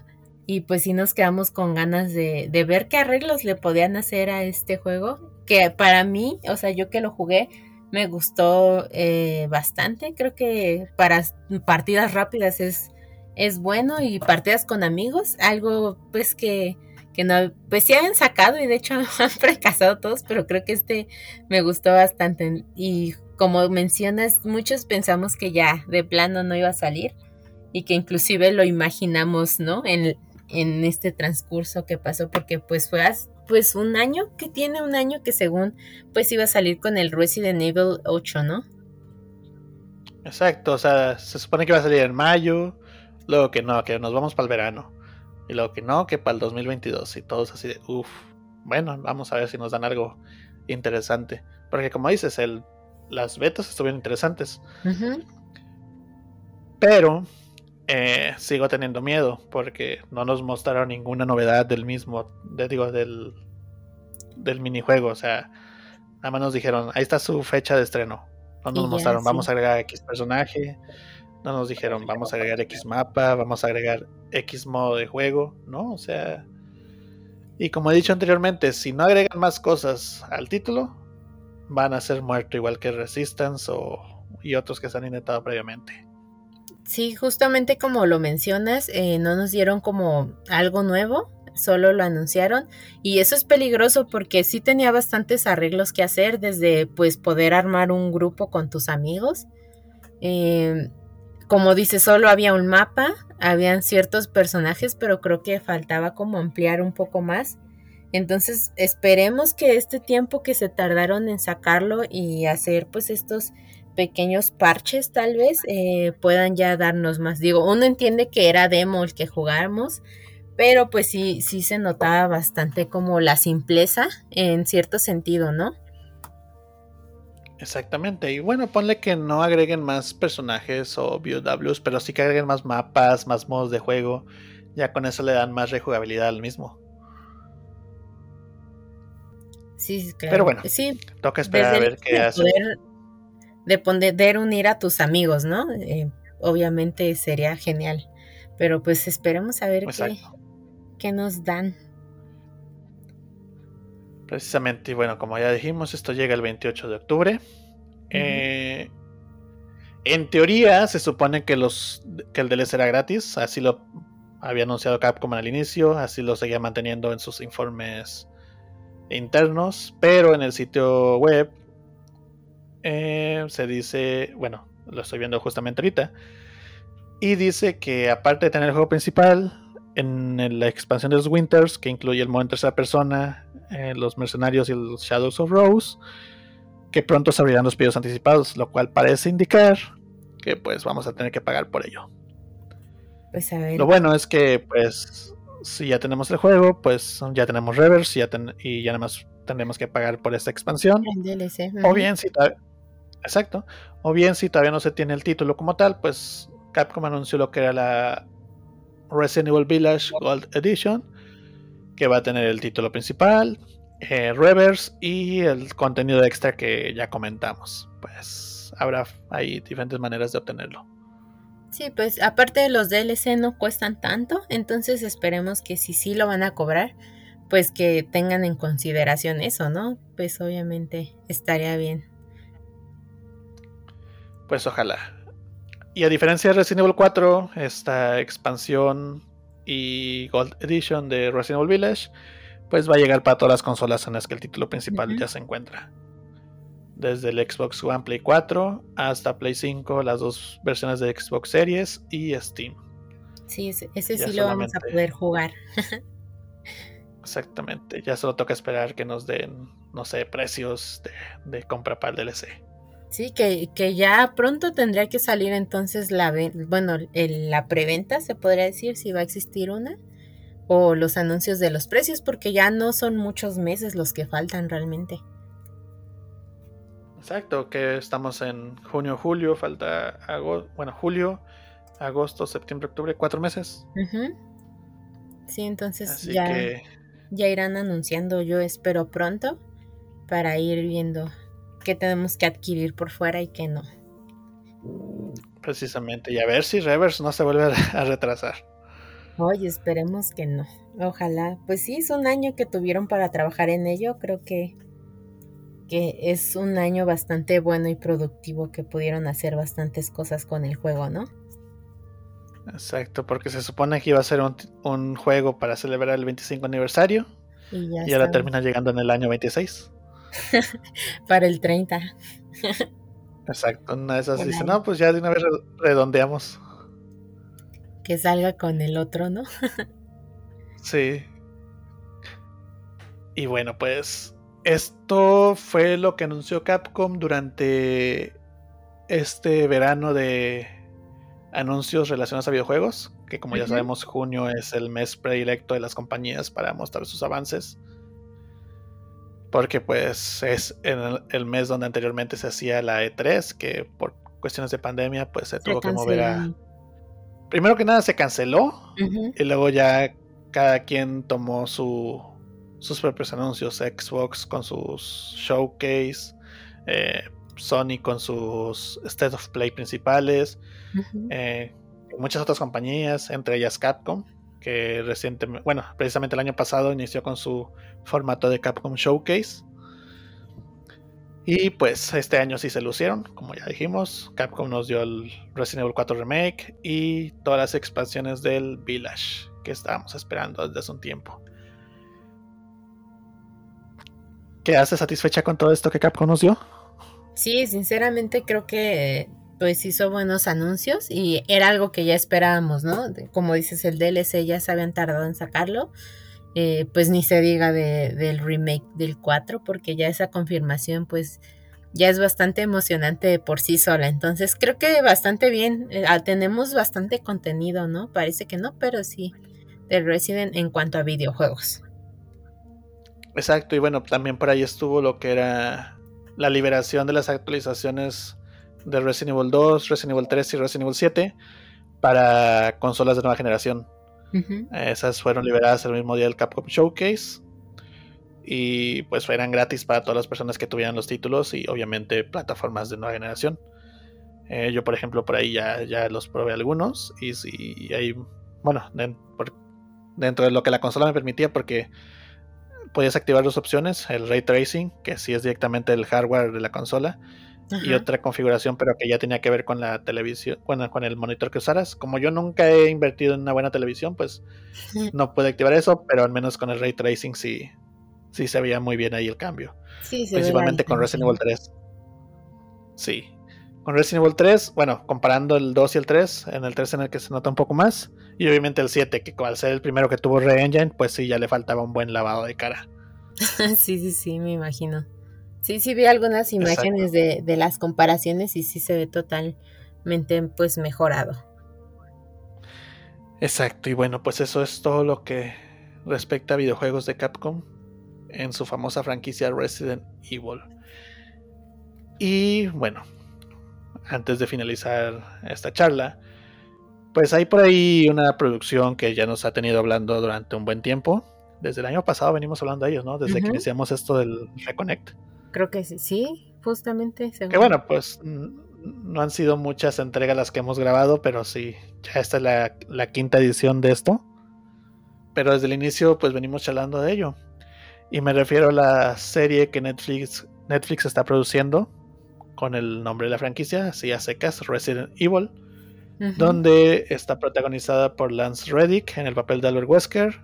y pues sí nos quedamos con ganas de, de ver qué arreglos le podían hacer a este juego que para mí, o sea, yo que lo jugué, me gustó eh, bastante. Creo que para partidas rápidas es, es bueno y partidas con amigos, algo pues que, que no, pues sí han sacado y de hecho han fracasado todos, pero creo que este me gustó bastante. Y como mencionas, muchos pensamos que ya de plano no iba a salir y que inclusive lo imaginamos, ¿no? En, en este transcurso que pasó, porque pues fue pues un año, que tiene un año que según pues iba a salir con el Resident Evil 8, ¿no? Exacto, o sea, se supone que va a salir en mayo, luego que no, que nos vamos para el verano, y luego que no, que para el 2022, y todos así de, uff, bueno, vamos a ver si nos dan algo interesante, porque como dices, el, las betas estuvieron interesantes, pero eh, sigo teniendo miedo porque no nos mostraron ninguna novedad del mismo, digo, del, del minijuego. O sea, nada más nos dijeron, ahí está su fecha de estreno. No nos mostraron, vamos a agregar X personaje. No nos dijeron, vamos a agregar X mapa, vamos a agregar X modo de juego, ¿no? O sea... Y como he dicho anteriormente, si no agregan más cosas al título, van a ser muertos igual que Resistance o, y otros que se han intentado previamente. Sí, justamente como lo mencionas, eh, no nos dieron como algo nuevo, solo lo anunciaron y eso es peligroso porque sí tenía bastantes arreglos que hacer, desde pues poder armar un grupo con tus amigos. Em, como dice, solo había un mapa, habían ciertos personajes, pero creo que faltaba como ampliar un poco más. Entonces esperemos que este tiempo que se tardaron en sacarlo y hacer pues estos pequeños parches tal vez eh, puedan ya darnos más. Digo, uno entiende que era demo el que jugáramos, pero pues sí, sí se notaba bastante como la simpleza en cierto sentido, ¿no? Exactamente. Y bueno, ponle que no agreguen más personajes o VWs, pero sí que agreguen más mapas, más modos de juego. Ya con eso le dan más rejugabilidad al mismo. Sí, claro. Pero bueno, sí, toca esperar a ver qué hace. De poder unir a tus amigos, ¿no? Eh, obviamente sería genial. Pero pues esperemos a ver qué, qué nos dan. Precisamente, y bueno, como ya dijimos, esto llega el 28 de octubre. Eh, en teoría, se supone que, los, que el DLC era gratis, así lo había anunciado Capcom al inicio, así lo seguía manteniendo en sus informes internos, pero en el sitio web eh, se dice, bueno, lo estoy viendo justamente ahorita, y dice que aparte de tener el juego principal, en la expansión de los Winters, que incluye el modo en tercera persona, eh, los mercenarios y los Shadows of Rose, que pronto se abrirán los pedidos anticipados, lo cual parece indicar que pues vamos a tener que pagar por ello. Pues a ver. Lo bueno es que pues si ya tenemos el juego, pues ya tenemos Reverse y ya nada más tendremos que pagar por esta expansión. O bien si exacto, o bien si todavía no se tiene el título como tal, pues Capcom anunció lo que era la Resident Evil Village Gold Edition, que va a tener el título principal, eh, reverse y el contenido extra que ya comentamos. Pues habrá ahí diferentes maneras de obtenerlo. Sí, pues aparte de los DLC no cuestan tanto, entonces esperemos que si sí lo van a cobrar, pues que tengan en consideración eso, ¿no? Pues obviamente estaría bien. Pues ojalá. Y a diferencia de Resident Evil 4, esta expansión y Gold Edition de Resident Evil Village, pues va a llegar para todas las consolas en las que el título principal ya se encuentra. Desde el Xbox One Play 4 hasta Play 5, las dos versiones de Xbox Series y Steam. Sí, ese, sí lo vamos a poder jugar. Exactamente, ya solo toca esperar que nos den, no sé, precios de, de compra para el DLC. Sí, que, que, ya pronto tendría que salir entonces la, bueno, la preventa, se podría decir, si va a existir una, o los anuncios de los precios, porque ya no son muchos meses los que faltan realmente. Exacto, que estamos en junio, julio, falta agosto, bueno, julio, agosto, septiembre, octubre, cuatro meses. Sí, entonces ya, ya irán anunciando, yo espero pronto, para ir viendo que tenemos que adquirir por fuera y que no. Precisamente, y a ver si Reverse no se vuelve a retrasar. Oye, esperemos que no. Ojalá. Pues sí, es un año que tuvieron para trabajar en ello. Creo que, que es un año bastante bueno y productivo que pudieron hacer bastantes cosas con el juego, ¿no? Exacto, porque se supone que iba a ser un, juego para celebrar el 25 aniversario. Y, ahora termina llegando en el año 26. para el 30. Exacto, una de esas dice, no, pues ya de una vez redondeamos. Que salga con el otro, ¿no? sí. Y bueno, pues esto fue lo que anunció Capcom durante este verano de anuncios relacionados a videojuegos, que como ya sabemos junio es el mes predilecto de las compañías para mostrar sus avances porque pues es en el, mes donde anteriormente se hacía la E3, que por cuestiones de pandemia pues se, tuvo que mover a... Primero que nada se canceló y luego ya cada quien tomó su, sus propios anuncios, Xbox con sus showcase, eh, Sony con sus State of Play principales, eh, muchas otras compañías, entre ellas Capcom que recientemente, bueno, precisamente el año pasado inició con su formato de Capcom Showcase. Y pues este año sí se lucieron, como ya dijimos. Capcom nos dio el Resident Evil 4 Remake y todas las expansiones del Village que estábamos esperando desde hace un tiempo. ¿Quedaste satisfecha con todo esto que Capcom nos dio? Sí, sinceramente creo que pues hizo buenos anuncios y era algo que ya esperábamos, ¿no? Como dices, el DLC ya se habían tardado en sacarlo, eh, pues ni se diga del remake del 4, porque ya esa confirmación pues ya es bastante emocionante por sí sola, entonces creo que bastante bien, eh, tenemos bastante contenido, ¿no? Parece que no, pero sí, del Resident en cuanto a videojuegos. Exacto, y bueno, también por ahí estuvo lo que era la liberación de las actualizaciones de Resident Evil 2, Resident Evil 3 y Resident Evil 7 para consolas de nueva generación. Esas fueron liberadas el mismo día del Capcom Showcase. Y pues eran gratis para todas las personas que tuvieran los títulos y obviamente plataformas de nueva generación. Eh, yo, por ejemplo, por ahí ya, ya los probé algunos. Y, y ahí, bueno, dentro de lo que la consola me permitía, porque podías activar dos opciones: el ray tracing, que sí es directamente el hardware de la consola, y otra configuración, pero que ya tenía que ver con la televisión, con, con el monitor que usaras. Como yo nunca he invertido en una buena televisión, pues no pude activar eso, pero al menos con el ray tracing sí, sí se veía muy bien ahí el cambio. Sí, Principalmente con Resident Evil 3. Sí. Con Resident Evil 3, bueno, comparando el 2 y el 3, en el 3 en el que se nota un poco más, y obviamente el 7, que al ser el primero que tuvo Re-Engine, pues sí, ya le faltaba un buen lavado de cara. sí, sí, sí, me imagino. Sí, sí vi algunas imágenes de, de, las comparaciones y sí se ve totalmente pues mejorado. Exacto, y bueno, pues eso es todo lo que respecta a videojuegos de Capcom en su famosa franquicia Resident Evil. Y bueno, antes de finalizar esta charla, pues hay por ahí una producción que ya nos ha tenido hablando durante un buen tiempo. Desde el año pasado venimos hablando de ellos, ¿no? Desde que iniciamos esto del Reconnect. Creo que sí, sí, justamente. Que bueno, pues no han sido muchas entregas las que hemos grabado, pero sí, ya esta es la, la quinta edición de esto. Pero desde el inicio, pues venimos charlando de ello. Y me refiero a la serie que Netflix, Netflix está produciendo con el nombre de la franquicia, así a secas, Resident Evil, donde está protagonizada por Lance Reddick en el papel de Albert Wesker.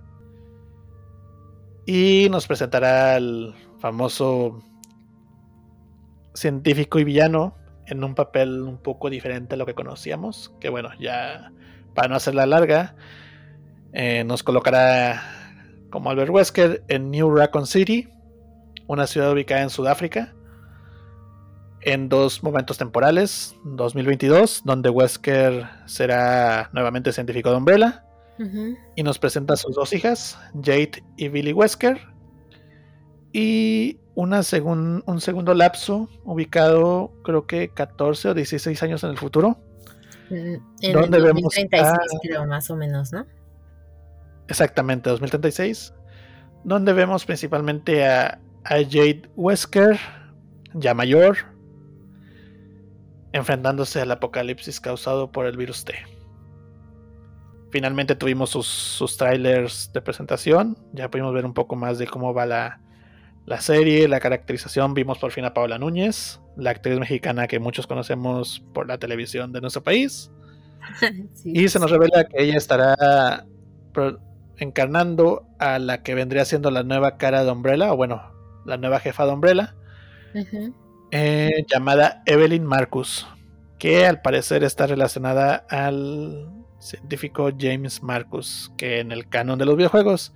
Y nos presentará al famoso científico y villano en un papel un poco diferente a lo que conocíamos. Que bueno, ya para no hacerla larga, eh, nos colocará como Albert Wesker en New Raccoon City, una ciudad ubicada en Sudáfrica, en dos momentos temporales, 2022, donde Wesker será nuevamente científico de Umbrella, y nos presenta a sus dos hijas, Jade y Billy Wesker, y una un segundo lapso ubicado creo que 14 o 16 años en el futuro. Mm, en donde el 2036 vemos creo, más o menos, ¿no? Exactamente, 2036. Donde vemos principalmente a, Jade Wesker, ya mayor, enfrentándose al apocalipsis causado por el virus T. Finalmente tuvimos sus, trailers de presentación, ya pudimos ver un poco más de cómo va la, serie, la caracterización. Vimos por fin a Paola Núñez, la actriz mexicana que muchos conocemos por la televisión de nuestro país. y se nos revela que ella estará encarnando a la que vendría siendo la nueva cara de Umbrella, o bueno, la nueva jefa de Umbrella, eh, llamada Evelyn Marcus, que al parecer está relacionada al científico James Marcus, que en el canon de los videojuegos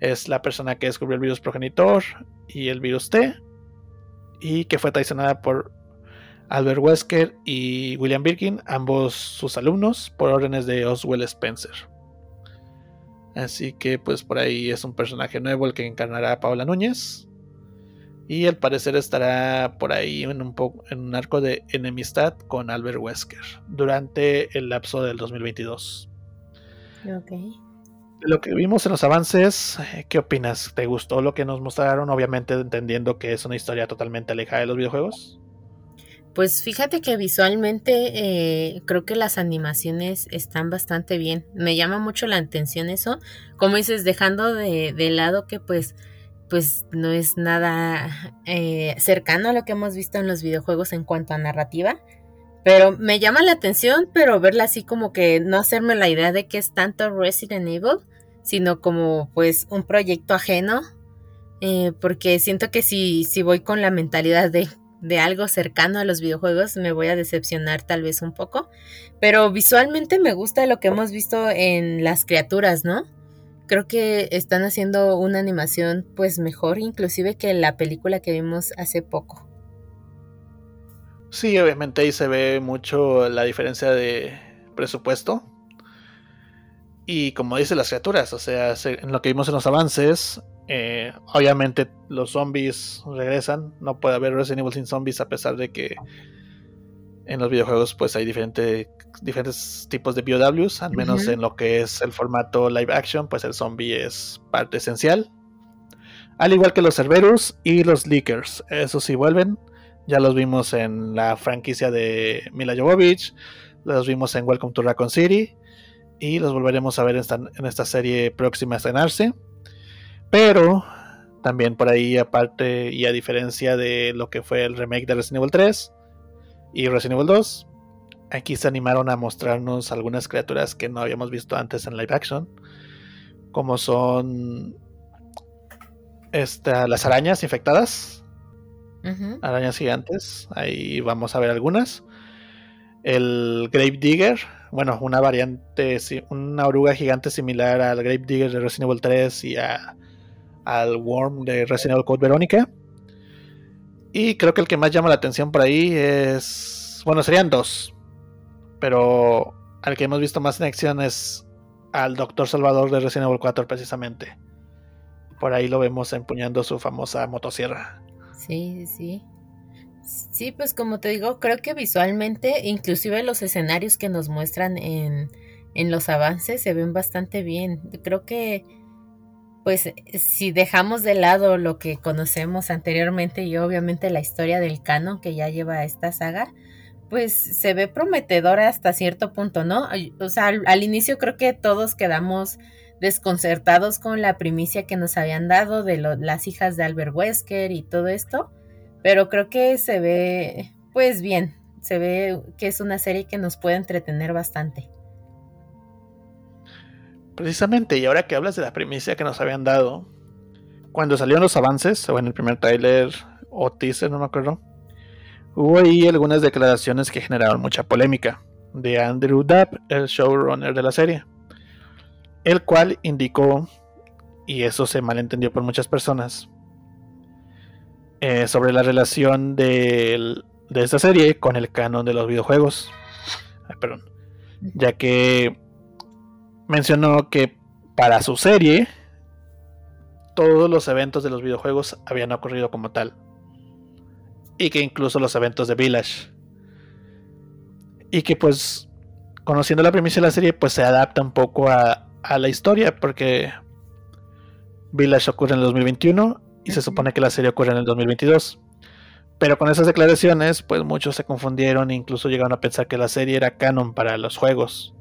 es la persona que descubrió el virus progenitor y el virus T, y que fue traicionada por Albert Wesker y William Birkin, ambos sus alumnos, por órdenes de Oswell Spencer. Así que pues por ahí es un personaje nuevo el que encarnará a Paula Núñez. Y al parecer estará por ahí en un, en un arco de enemistad con Albert Wesker durante el lapso del 2022. Ok. Lo que vimos en los avances, eh, ¿qué opinas? ¿Te gustó lo que nos mostraron? Obviamente entendiendo que es una historia totalmente alejada de los videojuegos. Pues fíjate que visualmente eh, creo que las animaciones están bastante bien. Me llama mucho la atención eso. Como dices, dejando de, lado que pues, pues no es nada eh, cercano a lo que hemos visto en los videojuegos en cuanto a narrativa. Pero me llama la atención, pero verla así como que no hacerme la idea de que es tanto Resident Evil, sino como pues un proyecto ajeno. Eh, porque siento que si, si voy con la mentalidad de de algo cercano a los videojuegos, me voy a decepcionar tal vez un poco. Pero visualmente me gusta lo que hemos visto en las criaturas, ¿no? Creo que están haciendo una animación pues mejor inclusive que la película que vimos hace poco. Sí, obviamente ahí se ve mucho la diferencia de presupuesto. Y como dice las criaturas, o sea, en lo que vimos en los avances, Eh, obviamente los zombies regresan, no puede haber Resident Evil sin zombies a pesar de que en los videojuegos pues hay diferentes tipos de BOWs, al menos en lo que es el formato live action, pues el zombie es parte esencial. Al igual que los Cerberus y los Leakers, esos sí vuelven, ya los vimos en la franquicia de Mila Jovovich, los vimos en Welcome to Raccoon City y los volveremos a ver en esta, serie próxima a estrenarse. Pero también por ahí, aparte y a diferencia de lo que fue el remake de Resident Evil 3 y Resident Evil 2, aquí se animaron a mostrarnos algunas criaturas que no habíamos visto antes en live action, como son las arañas infectadas, arañas gigantes. Ahí vamos a ver algunas. El Grave Digger, bueno, una variante, una oruga gigante similar al Grave Digger de Resident Evil 3 y al Worm de Resident Evil Code Verónica. Y creo que el que más llama la atención por ahí es. Bueno, serían dos. Pero al que hemos visto más en acción es al Doctor Salvador de Resident Evil 4, precisamente. Por ahí lo vemos empuñando su famosa motosierra. Sí, sí. Sí, pues como te digo, creo que visualmente, inclusive los escenarios que nos muestran en, en los avances se ven bastante bien. Creo que, pues, si dejamos de lado lo que conocemos anteriormente y obviamente la historia del canon que ya lleva esta saga, pues se ve prometedora hasta cierto punto, ¿no? O sea, al inicio creo que todos quedamos desconcertados con la primicia que nos habían dado de las hijas de Albert Wesker y todo esto, pero creo que se ve pues bien, se ve que es una serie que nos puede entretener bastante. Precisamente, y ahora que hablas de la primicia que nos habían dado, cuando salieron los avances, o en el primer trailer o teaser, no me acuerdo, hubo ahí algunas declaraciones que generaron mucha polémica. De Andrew Dabb, el showrunner de la serie el cual indicó, y eso se malentendió por muchas personas, eh, sobre la relación de, esta serie con el canon de los videojuegos. perdón. Ya que mencionó que para su serie todos los eventos de los videojuegos habían ocurrido como tal. Y que incluso los eventos de Village. Y que pues, conociendo la premisa de la serie, pues se adapta un poco a, a la historia, porque Village ocurre en el 2021 y se supone que la serie ocurre en el 2022. Pero con esas declaraciones, pues muchos se confundieron e incluso llegaron a pensar que la serie era canon para los juegos.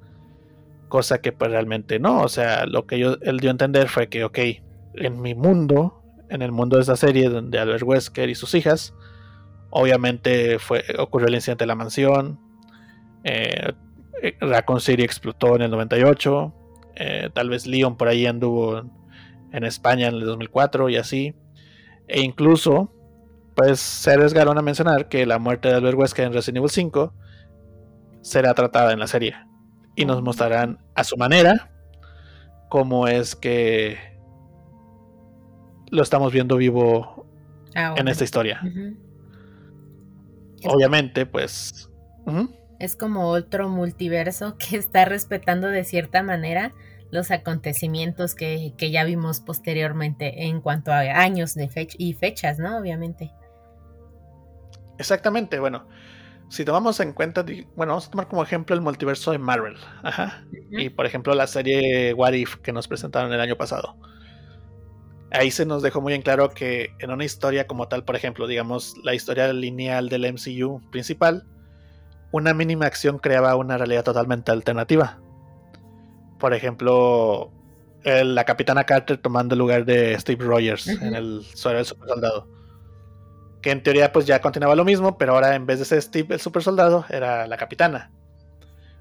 Cosa que pues realmente no. O sea, lo que yo, él dio a entender fue que, ok, en mi mundo, en el mundo de esa serie donde Albert Wesker y sus hijas, obviamente fue, ocurrió el incidente de la mansión. Eh, Raccoon City explotó en el 98. Eh, tal vez Leon por ahí anduvo en España en el 2004 y así. E incluso, pues se arriesgaron a mencionar que la muerte de Albert Wesker en Resident Evil 5 será tratada en la serie. Y nos mostrarán a su manera cómo es que lo estamos viendo vivo ah, en esta historia. Obviamente, pues... Es como otro multiverso que está respetando de cierta manera los acontecimientos que, ya vimos posteriormente en cuanto a años de y fechas, ¿no? Obviamente. Exactamente, bueno, si tomamos en cuenta, bueno, vamos a tomar como ejemplo el multiverso de Marvel, ajá, y por ejemplo la serie What If que nos presentaron el año pasado. Ahí se nos dejó muy en claro que en una historia como tal, por ejemplo, digamos la historia lineal del MCU principal, una mínima acción creaba una realidad totalmente alternativa. Por ejemplo, la capitana Carter tomando el lugar de Steve Rogers en el suelo del super soldado. Que en teoría pues ya continuaba lo mismo, pero ahora en vez de ser Steve el super soldado, era la capitana.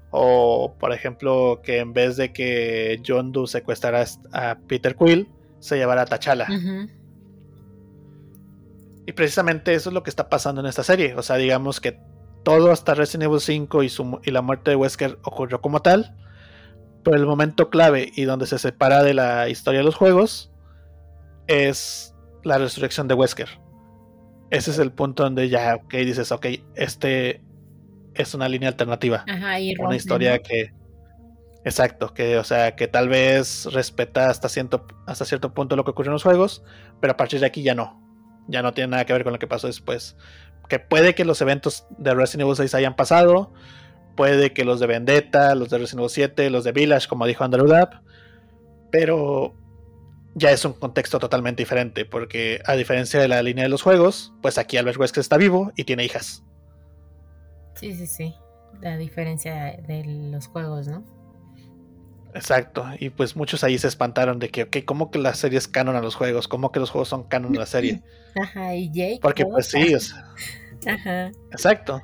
O por ejemplo, que en vez de que John Doe secuestrara a Peter Quill, se llevara a T'Challa. Y precisamente eso es lo que está pasando en esta serie. O sea, digamos que todo hasta Resident Evil 5 y, y la muerte de Wesker ocurrió como tal pero el momento clave y donde se separa de la historia de los juegos es la resurrección de Wesker. Ese es el punto donde ya, ok, dices, ok, este es una línea alternativa. Ajá, y una historia que... Exacto, que o sea, que tal vez respeta hasta cierto, hasta cierto punto lo que ocurrió en los juegos, pero a partir de aquí ya no. Ya no tiene nada que ver con lo que pasó después. Que puede que los eventos de Resident Evil 6 hayan pasado, puede que los de Vendetta, los de Resident Evil 7, los de Village, como dijo Andrew Dapp, pero ya es un contexto totalmente diferente, porque a diferencia de la línea de los juegos, pues aquí Albert Wesker está vivo y tiene hijas. Sí, sí, sí. La diferencia de los juegos, ¿no? Exacto, y pues muchos ahí se espantaron de que, ok, ¿cómo que la serie es canon a los juegos? ¿Cómo que los juegos son canon a la serie? Ajá, y Jake. Porque pues sí, Ajá. Exacto.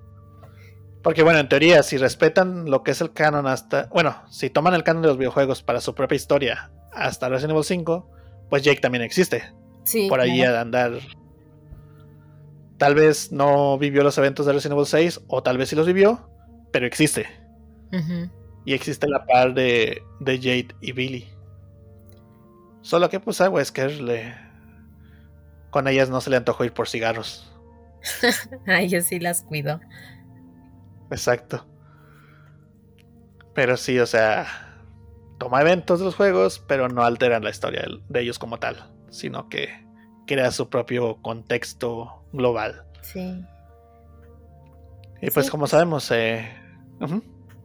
Porque bueno, en teoría, si respetan lo que es el canon hasta, bueno, si toman el canon de los videojuegos para su propia historia hasta Resident Evil 5, pues Jake también existe. Sí. Por ahí a andar. Tal vez no vivió los eventos de Resident Evil 6, o tal vez sí los vivió, pero existe. Ajá. Y existe la par de, de Jade y Billy. Solo que pues a Wesker le... Con ellas no se le antojó ir por cigarros. Ay, yo sí las cuido. Exacto. Pero sí, o sea, toma eventos de los juegos, pero no alteran la historia de ellos como tal, sino que crea su propio contexto global. Sí. Y pues como sabemos, eh,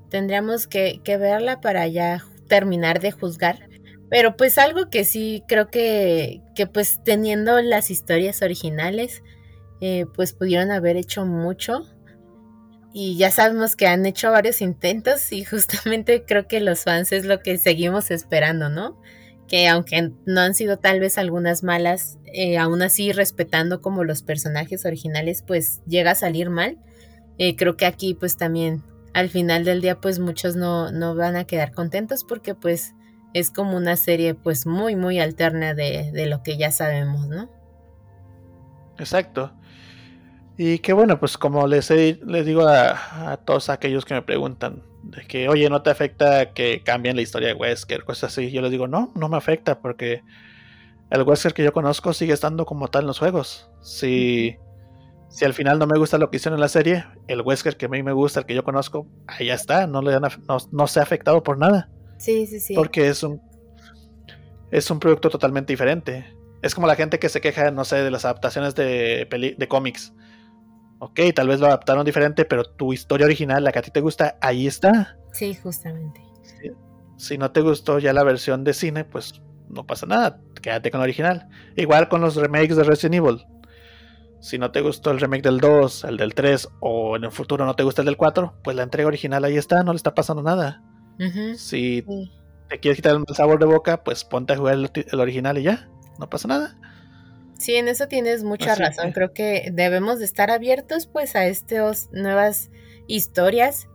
Tendríamos que, verla para ya terminar de juzgar. Pero pues algo que sí creo que, que pues teniendo las historias originales, eh, pues pudieron haber hecho mucho. Y ya sabemos que han hecho varios intentos y justamente creo que los fans es lo que seguimos esperando, ¿no? Que aunque no han sido tal vez algunas malas, eh, aún así respetando como los personajes originales, pues llega a salir mal. Eh, creo que aquí pues también al final del día pues muchos no, no van a quedar contentos porque pues es como una serie pues muy muy alterna de, lo que ya sabemos, ¿no? Exacto. Y que bueno, pues como les, les digo a, todos aquellos que me preguntan de que, oye, ¿no te afecta que cambien la historia de Wesker? Cosas así. Yo les digo, no, no me afecta porque el Wesker que yo conozco sigue estando como tal en los juegos. Si, si al final no me gusta lo que hicieron en la serie, el Wesker que a mí me gusta, el que yo conozco, ahí está, no, le no, se ha afectado por nada. Sí, sí, sí. Porque es un, es un producto totalmente diferente. Es como la gente que se queja, no sé, de las adaptaciones de, de cómics. Ok, tal vez lo adaptaron diferente, pero tu historia original, la que a ti te gusta, ahí está. Sí, justamente. Si no te gustó ya la versión de cine, pues no pasa nada, quédate con la original. Igual con los remakes de Resident Evil si no te gustó el remake del 2, el del 3 o en el futuro no te gusta el del 4, pues la entrega original ahí está, no le está pasando nada. Si te quieres quitar el sabor de boca, pues ponte a jugar el, original y ya, no pasa nada. Sí, en eso tienes mucha razón. Creo que debemos de estar abiertos pues a estas nuevas historias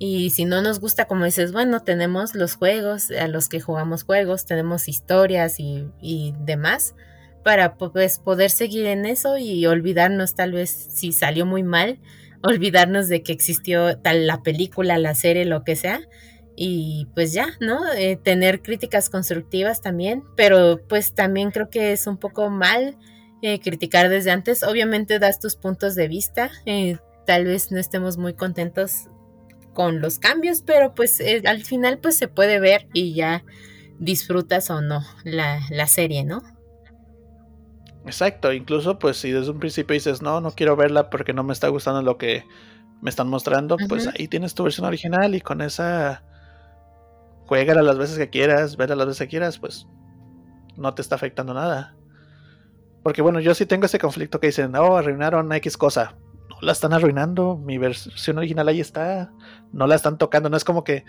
y si no nos gusta, como dices, bueno, tenemos los juegos, a los que jugamos juegos, tenemos historias y, y demás para pues, poder seguir en eso y olvidarnos tal vez si salió muy mal, olvidarnos de que existió tal la película, la serie, lo que sea. Y pues ya, ¿no? Eh, tener críticas constructivas también, pero pues también creo que es un poco mal eh, criticar desde antes. Obviamente das tus puntos de vista, eh, tal vez no estemos muy contentos con los cambios, pero pues al final pues se puede ver y ya disfrutas o no la, la serie, ¿no? Exacto, incluso pues si desde un principio dices, no, no quiero verla porque no me está gustando lo que me están mostrando, pues ahí tienes tu versión original y con esa juega las veces que quieras, a las veces que quieras, pues no te está afectando nada. Porque bueno, yo sí tengo ese conflicto que dicen, oh, arruinaron X cosa. No la están arruinando, mi versión original ahí está, no la están tocando, no es como que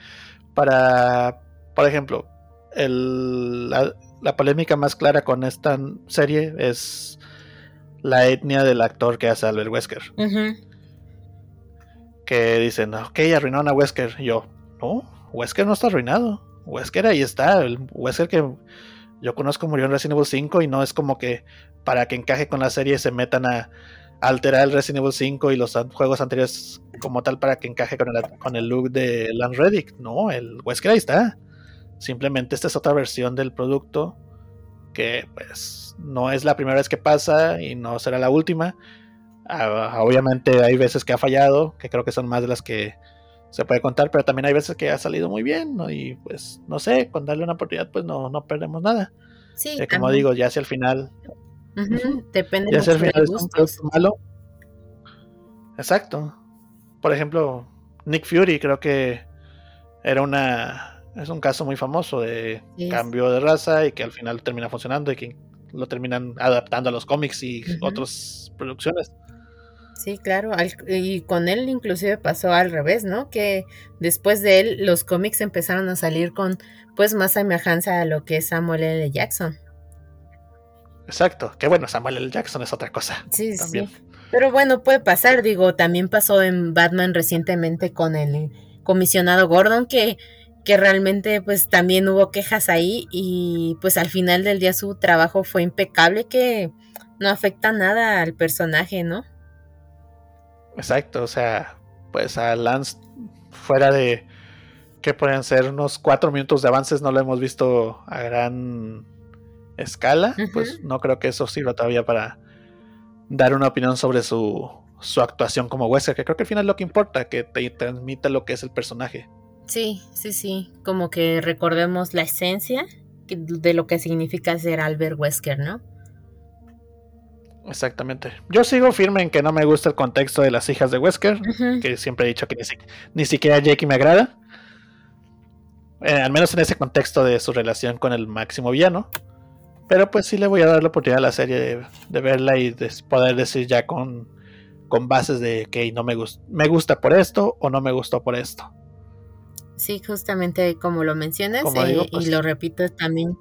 para, por ejemplo, el, la polémica más clara con esta serie es la etnia del actor que hace Albert Wesker. Que dicen, ok, arruinaron a Wesker. yo, no, Wesker no está arruinado. Wesker ahí está. El Wesker que yo conozco murió en Resident Evil 5 y no es como que para que encaje con la serie se metan a alterar el Resident Evil 5 y los juegos anteriores como tal para que encaje con el, con el look de Lance Reddick. No, el Wesker ahí está. Simplemente esta es otra versión del producto que pues no es la primera vez que pasa y no será la última. Ah, obviamente hay veces que ha fallado, que creo que son más de las que se puede contar, pero también hay veces que ha salido muy bien, ¿no? Y pues, no sé, con darle una oportunidad, pues no, no perdemos nada. Sí. Eh, como digo, ya hacia el final. Depende ya hacia el final es un malo. Exacto. Por ejemplo, Nick Fury creo que era una es un caso muy famoso de cambio de raza y que al final termina funcionando y que lo terminan adaptando a los cómics y otras producciones. Sí, claro, y con él inclusive pasó al revés, ¿no? Que después de él los cómics empezaron a salir con pues más semejanza a lo que es Samuel L. Jackson. Exacto, que bueno, Samuel L. Jackson es otra cosa. Sí, también. sí. Pero bueno, puede pasar, digo, también pasó en Batman recientemente con el comisionado Gordon que que realmente pues también hubo quejas ahí y pues al final del día su trabajo fue impecable que no afecta nada al personaje, ¿no? Exacto, o sea, pues a Lance fuera de que pueden ser unos cuatro minutos de avances no lo hemos visto a gran escala, pues no creo que eso sirva todavía para dar una opinión sobre su, su actuación como Wesker, que creo que al final es lo que importa, que te transmita lo que es el personaje. Sí, sí, sí, como que recordemos la esencia de lo que significa ser Albert Wesker, ¿no? Exactamente. Yo sigo firme en que no me gusta el contexto de las hijas de Wesker, que siempre he dicho que ni, siquiera Jackie me agrada. Eh, al menos en ese contexto de su relación con el máximo villano. Pero pues sí le voy a dar la oportunidad a la serie de, verla y de poder decir ya con, con bases de que no me, me gusta por esto o no me gustó por esto. Sí, justamente como lo mencionas, eh, y pues lo repito también,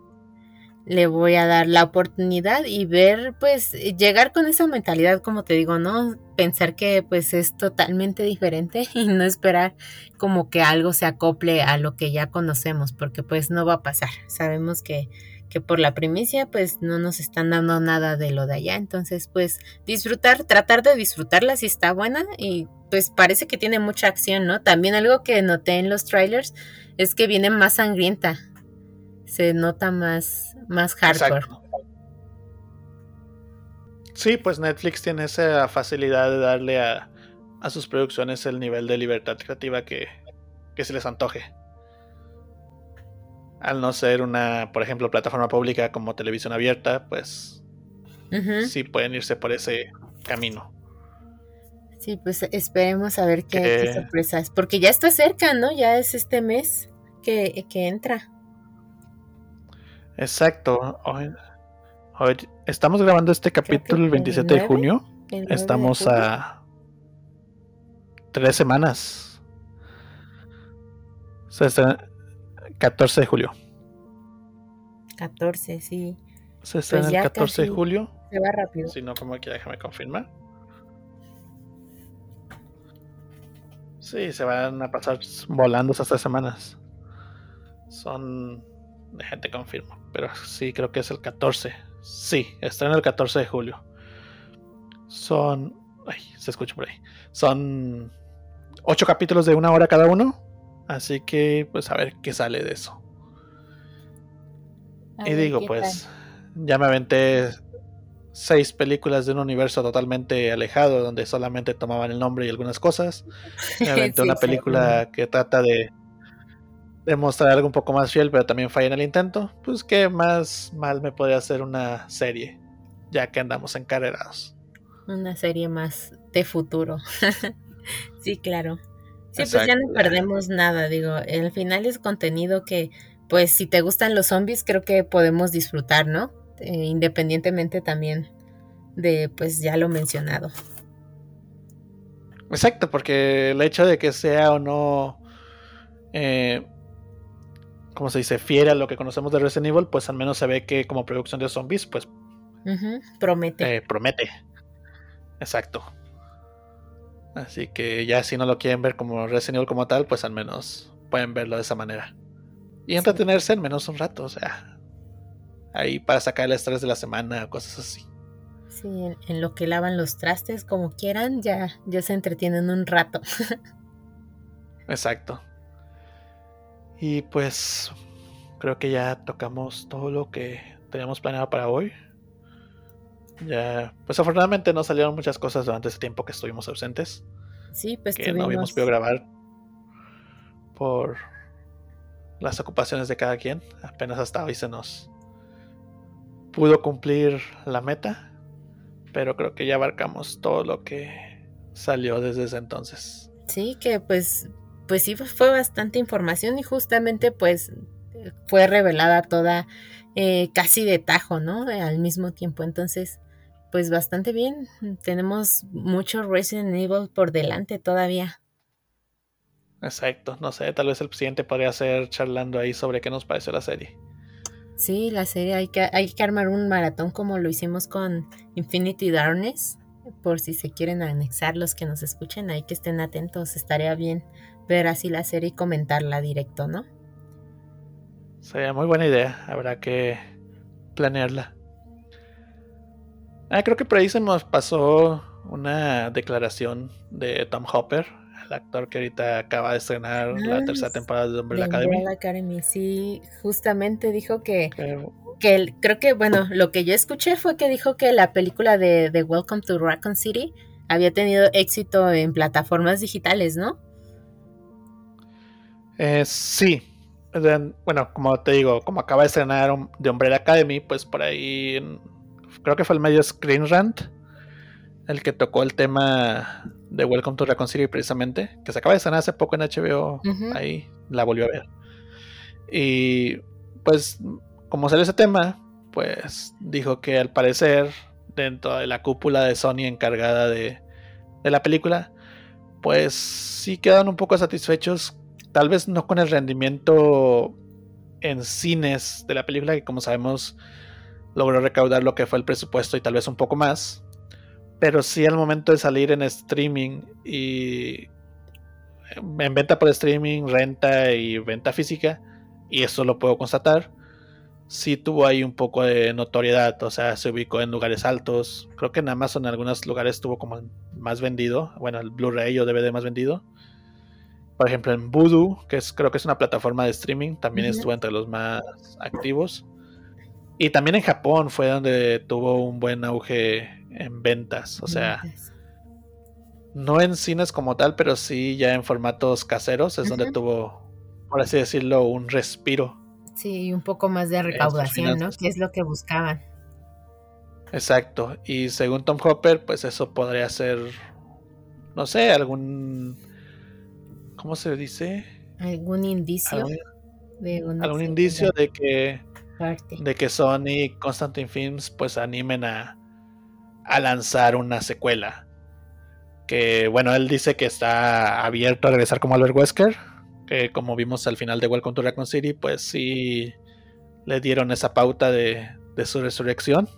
le voy a dar la oportunidad y ver, pues, llegar con esa mentalidad, como te digo, ¿no? Pensar que pues es totalmente diferente y no esperar como que algo se acople a lo que ya conocemos, porque pues no va a pasar. Sabemos que que por la primicia pues no nos están dando nada de lo de allá. Entonces pues disfrutar, tratar de disfrutarla si está buena y pues parece que tiene mucha acción, ¿no? También algo que noté en los trailers es que viene más sangrienta. Se nota más, más hardcore. Sí, pues Netflix tiene esa facilidad de darle a, a sus producciones el nivel de libertad creativa que, que se les antoje al no ser una, por ejemplo, plataforma pública como televisión abierta, pues sí pueden irse por ese camino. Sí, pues esperemos a ver qué, sorpresas, porque ya está cerca, ¿no? Ya es este mes que, entra. Exacto. Hoy, estamos grabando este capítulo el 27 de junio. Estamos a tres semanas. 14 de julio. 14, sí. Se pues el 14 de julio. Se va rápido. Si no, como aquí, déjame confirmar. Sí, se van a pasar volando esas tres semanas. Son. gente confirmo. Pero sí, creo que es el 14. Sí, está en el 14 de julio. Son. Ay, se escucha por ahí. Son. Ocho capítulos de una hora cada uno. Así que, pues a ver qué sale de eso. y digo, pues, ya me aventé seis películas de un universo totalmente alejado, donde solamente tomaban el nombre y algunas cosas. Me aventé una película que trata de demostrar algo un poco más fiel, pero también falla en el intento. Pues que más mal me podría hacer una serie, ya que andamos encarrerados. Una serie más de futuro. sí, claro. Sí, pues ya no perdemos nada, digo, al final es contenido que, pues si te gustan los zombies, creo que podemos disfrutar, ¿no? Eh, independientemente también de, pues ya lo mencionado. Exacto, porque el hecho de que sea o no, eh, como se dice, fiera a lo que conocemos de Resident Evil, pues al menos se ve que como producción de zombies, pues promete. Eh, promete. Exacto. Así que ya si no lo quieren ver como Resident Evil como tal, pues al menos pueden verlo de esa manera. Y entretenerse al menos un rato, o sea, ahí para sacar el estrés de la semana, cosas así. Sí, en, lo que lavan los trastes, como quieran, ya, ya se entretienen un rato. Exacto. Y pues creo que ya tocamos todo lo que teníamos planeado para hoy. Ya, pues afortunadamente no salieron muchas cosas durante ese tiempo que estuvimos ausentes. Sí, pues que no habíamos podido grabar. por las ocupaciones de cada quien. Apenas hasta hoy se nos pudo cumplir la meta, pero creo que ya abarcamos todo lo que salió desde ese entonces. Sí, que pues, pues sí fue bastante información y justamente pues fue revelada toda eh, casi de tajo, ¿no? Al mismo tiempo, entonces pues bastante bien. Tenemos mucho Resident Evil por delante todavía. Exacto, no sé, tal vez el presidente podría ser charlando ahí sobre qué nos pareció la serie. Sí, la serie hay que, hay que armar un maratón como lo hicimos con Infinity Darkness, por si se quieren anexar los que nos escuchen, ahí que estén atentos, estaría bien ver así la serie y comentarla directo, ¿no? Sería muy buena idea, habrá que planearla. Ah, creo que por ahí se nos pasó una declaración de Tom Hopper, el actor que ahorita acaba de estrenar la ah, tercera temporada de Umbrella Academy. Academy. Sí, justamente dijo que, que creo que, bueno, lo que yo escuché fue que dijo que la película de, de Welcome to Raccoon City había tenido éxito en plataformas digitales, ¿no? Eh, sí. Bueno, como te digo, como acaba de estrenar de Umbrella Academy, pues por ahí creo que fue el medio Screen Rant, el que tocó el tema de Welcome to Raccoon City precisamente, que se acaba de sanar hace poco en HBO, ahí la volvió a ver. Y pues como salió ese tema, pues dijo que al parecer dentro de la cúpula de Sony encargada de, de la película, pues sí quedan un poco satisfechos, tal vez no con el rendimiento en cines de la película, que como sabemos logró recaudar lo que fue el presupuesto y tal vez un poco más. Pero sí al momento de salir en streaming y en venta por streaming, renta y venta física, y eso lo puedo constatar, sí tuvo ahí un poco de notoriedad, o sea, se ubicó en lugares altos. Creo que en Amazon en algunos lugares estuvo como más vendido, bueno, el Blu-ray o DVD más vendido. Por ejemplo, en Voodoo, que es, creo que es una plataforma de streaming, también estuvo entre los más activos. Y también en Japón fue donde tuvo un buen auge en ventas. O sea, no en cines como tal, pero sí ya en formatos caseros es donde tuvo, por así decirlo, un respiro. Sí, un poco más de recaudación, ¿no? Que es lo que buscaban. Exacto. Y según Tom Hopper, pues eso podría ser, no sé, algún, ¿cómo se dice? Algún indicio. algún indicio de que de que Sony y Constantine Films pues animen a, a lanzar una secuela. Que bueno, él dice que está abierto a regresar como Albert Wesker. Que como vimos al final de Welcome to Raccoon City, pues sí le dieron esa pauta de, de su resurrección.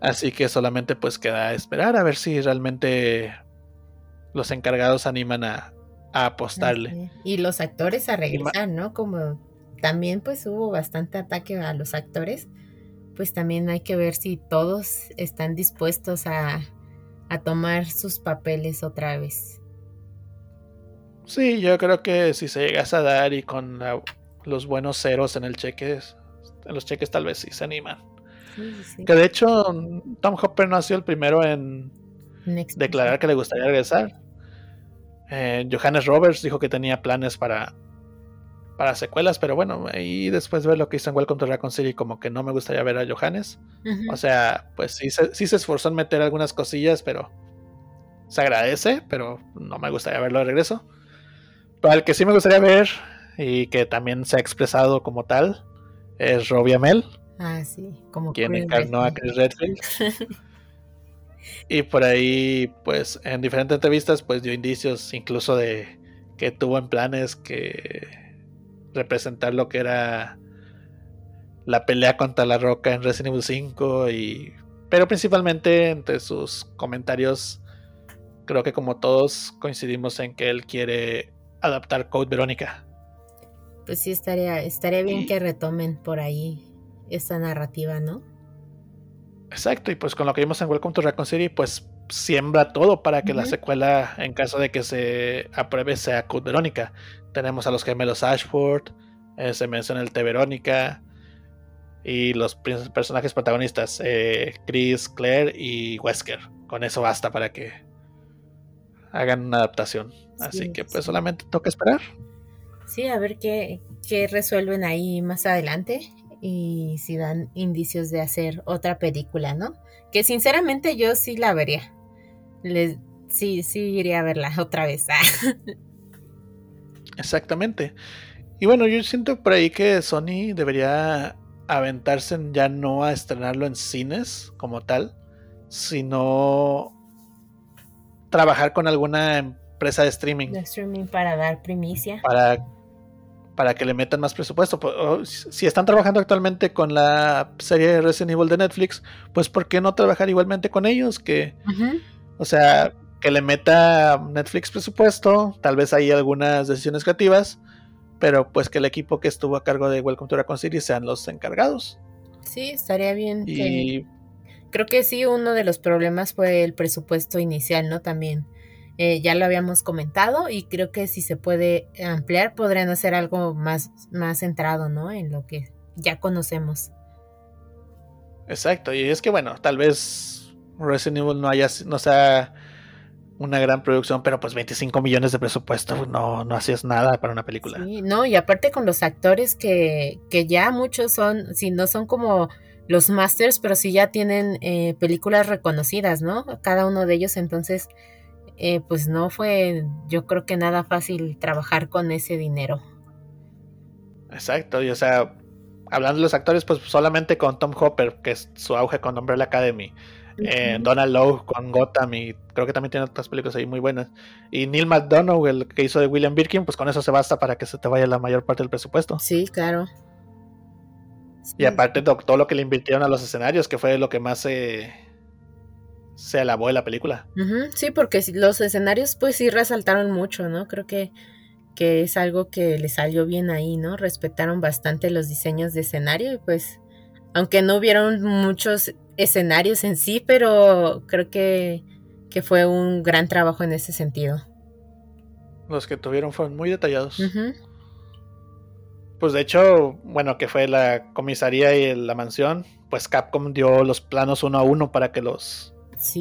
Así que solamente pues queda esperar a ver si realmente los encargados animan a, a apostarle. Y los actores a regresar, ¿no? Como también pues hubo bastante ataque a los actores, pues también hay que ver si todos están dispuestos a, tomar sus papeles otra vez. Sí, yo creo que si se llegas a dar y con los buenos ceros en el cheque, en los cheques tal vez sí se animan. Que de hecho Tom Hopper no ha sido el primero en declarar que le gustaría regresar. Eh, Johannes Roberts dijo que tenía planes para para secuelas, pero bueno, ahí después de ver lo que hizo en Welcome to Raccoon City, como que no me gustaría ver a Johannes. O sea, pues sí se, sí se esforzó en meter algunas cosillas, pero se agradece, pero no me gustaría verlo de regreso. Pero el que sí me gustaría ver y que también se ha expresado como tal es Robbie Amell. Ah, sí, como quien encarnó a Chris Redfield. y por ahí, pues en diferentes entrevistas, pues dio indicios incluso de que tuvo en planes que representar lo que era la pelea contra la roca en Resident Evil 5 y pero principalmente entre sus comentarios creo que como todos coincidimos en que él quiere adaptar Code Verónica. Pues sí estaría estaría bien que retomen por ahí esa narrativa, ¿no? Exacto, y pues con lo que vimos en Welcome to Raccoon City, pues siembra todo para que la secuela, en caso de que se apruebe, sea Code Verónica. Tenemos a los gemelos Ashford, eh, se menciona el T Verónica y los personajes protagonistas, eh, Chris, Claire y Wesker. Con eso basta para que hagan una adaptación. Así que pues solamente toca esperar. Sí, a ver qué, qué resuelven ahí más adelante y si dan indicios de hacer otra película, ¿no? Que sinceramente yo sí la vería. Les, sí, sí iría a verla otra vez. Exactamente. Y bueno, yo siento por ahí que Sony debería aventarse ya no a estrenarlo en cines como tal, sino trabajar con alguna empresa de streaming. De streaming para dar primicia. Para, para que le metan más presupuesto. Si están trabajando actualmente con la serie Resident Evil de Netflix, pues ¿por qué no trabajar igualmente con ellos? Que, o sea, que le meta Netflix presupuesto, tal vez hay algunas decisiones creativas, pero pues que el equipo que estuvo a cargo de Welcome to Raccoon City sean los encargados. Sí, estaría bien. Y... Creo que sí, uno de los problemas fue el presupuesto inicial, ¿no? También. Eh, ya lo habíamos comentado y creo que si se puede ampliar podrían hacer algo más, más centrado, ¿no? En lo que ya conocemos. Exacto, y es que bueno, tal vez Resident Evil no haya, no sea una gran producción, pero pues 25 millones de presupuesto, no, no hacías nada para una película. Sí, no, y aparte con los actores que, que ya muchos son, si no son como los masters, pero sí ya tienen eh, películas reconocidas, ¿no? Cada uno de ellos, entonces, eh, pues no fue, yo creo que nada fácil trabajar con ese dinero. Exacto, y o sea, hablando de los actores, pues solamente con Tom Hopper, que es su auge con Umbrella Academy, eh, Donald Lowe con Gotham y creo que también tiene otras películas ahí muy buenas. Y Neil McDonough, el que hizo de William Birkin, pues con eso se basta para que se te vaya la mayor parte del presupuesto. Sí, claro. Y aparte todo lo que le invirtieron a los escenarios, que fue lo que más se, se alabó de la película. Sí, porque los escenarios pues sí resaltaron mucho, ¿no? Creo que, que es algo que le salió bien ahí, ¿no? Respetaron bastante los diseños de escenario y pues aunque no hubieron muchos escenarios en sí, pero creo que, que fue un gran trabajo en ese sentido. Los que tuvieron fueron muy detallados. Pues de hecho, bueno, que fue la comisaría y la mansión, pues Capcom dio los planos uno a uno para que los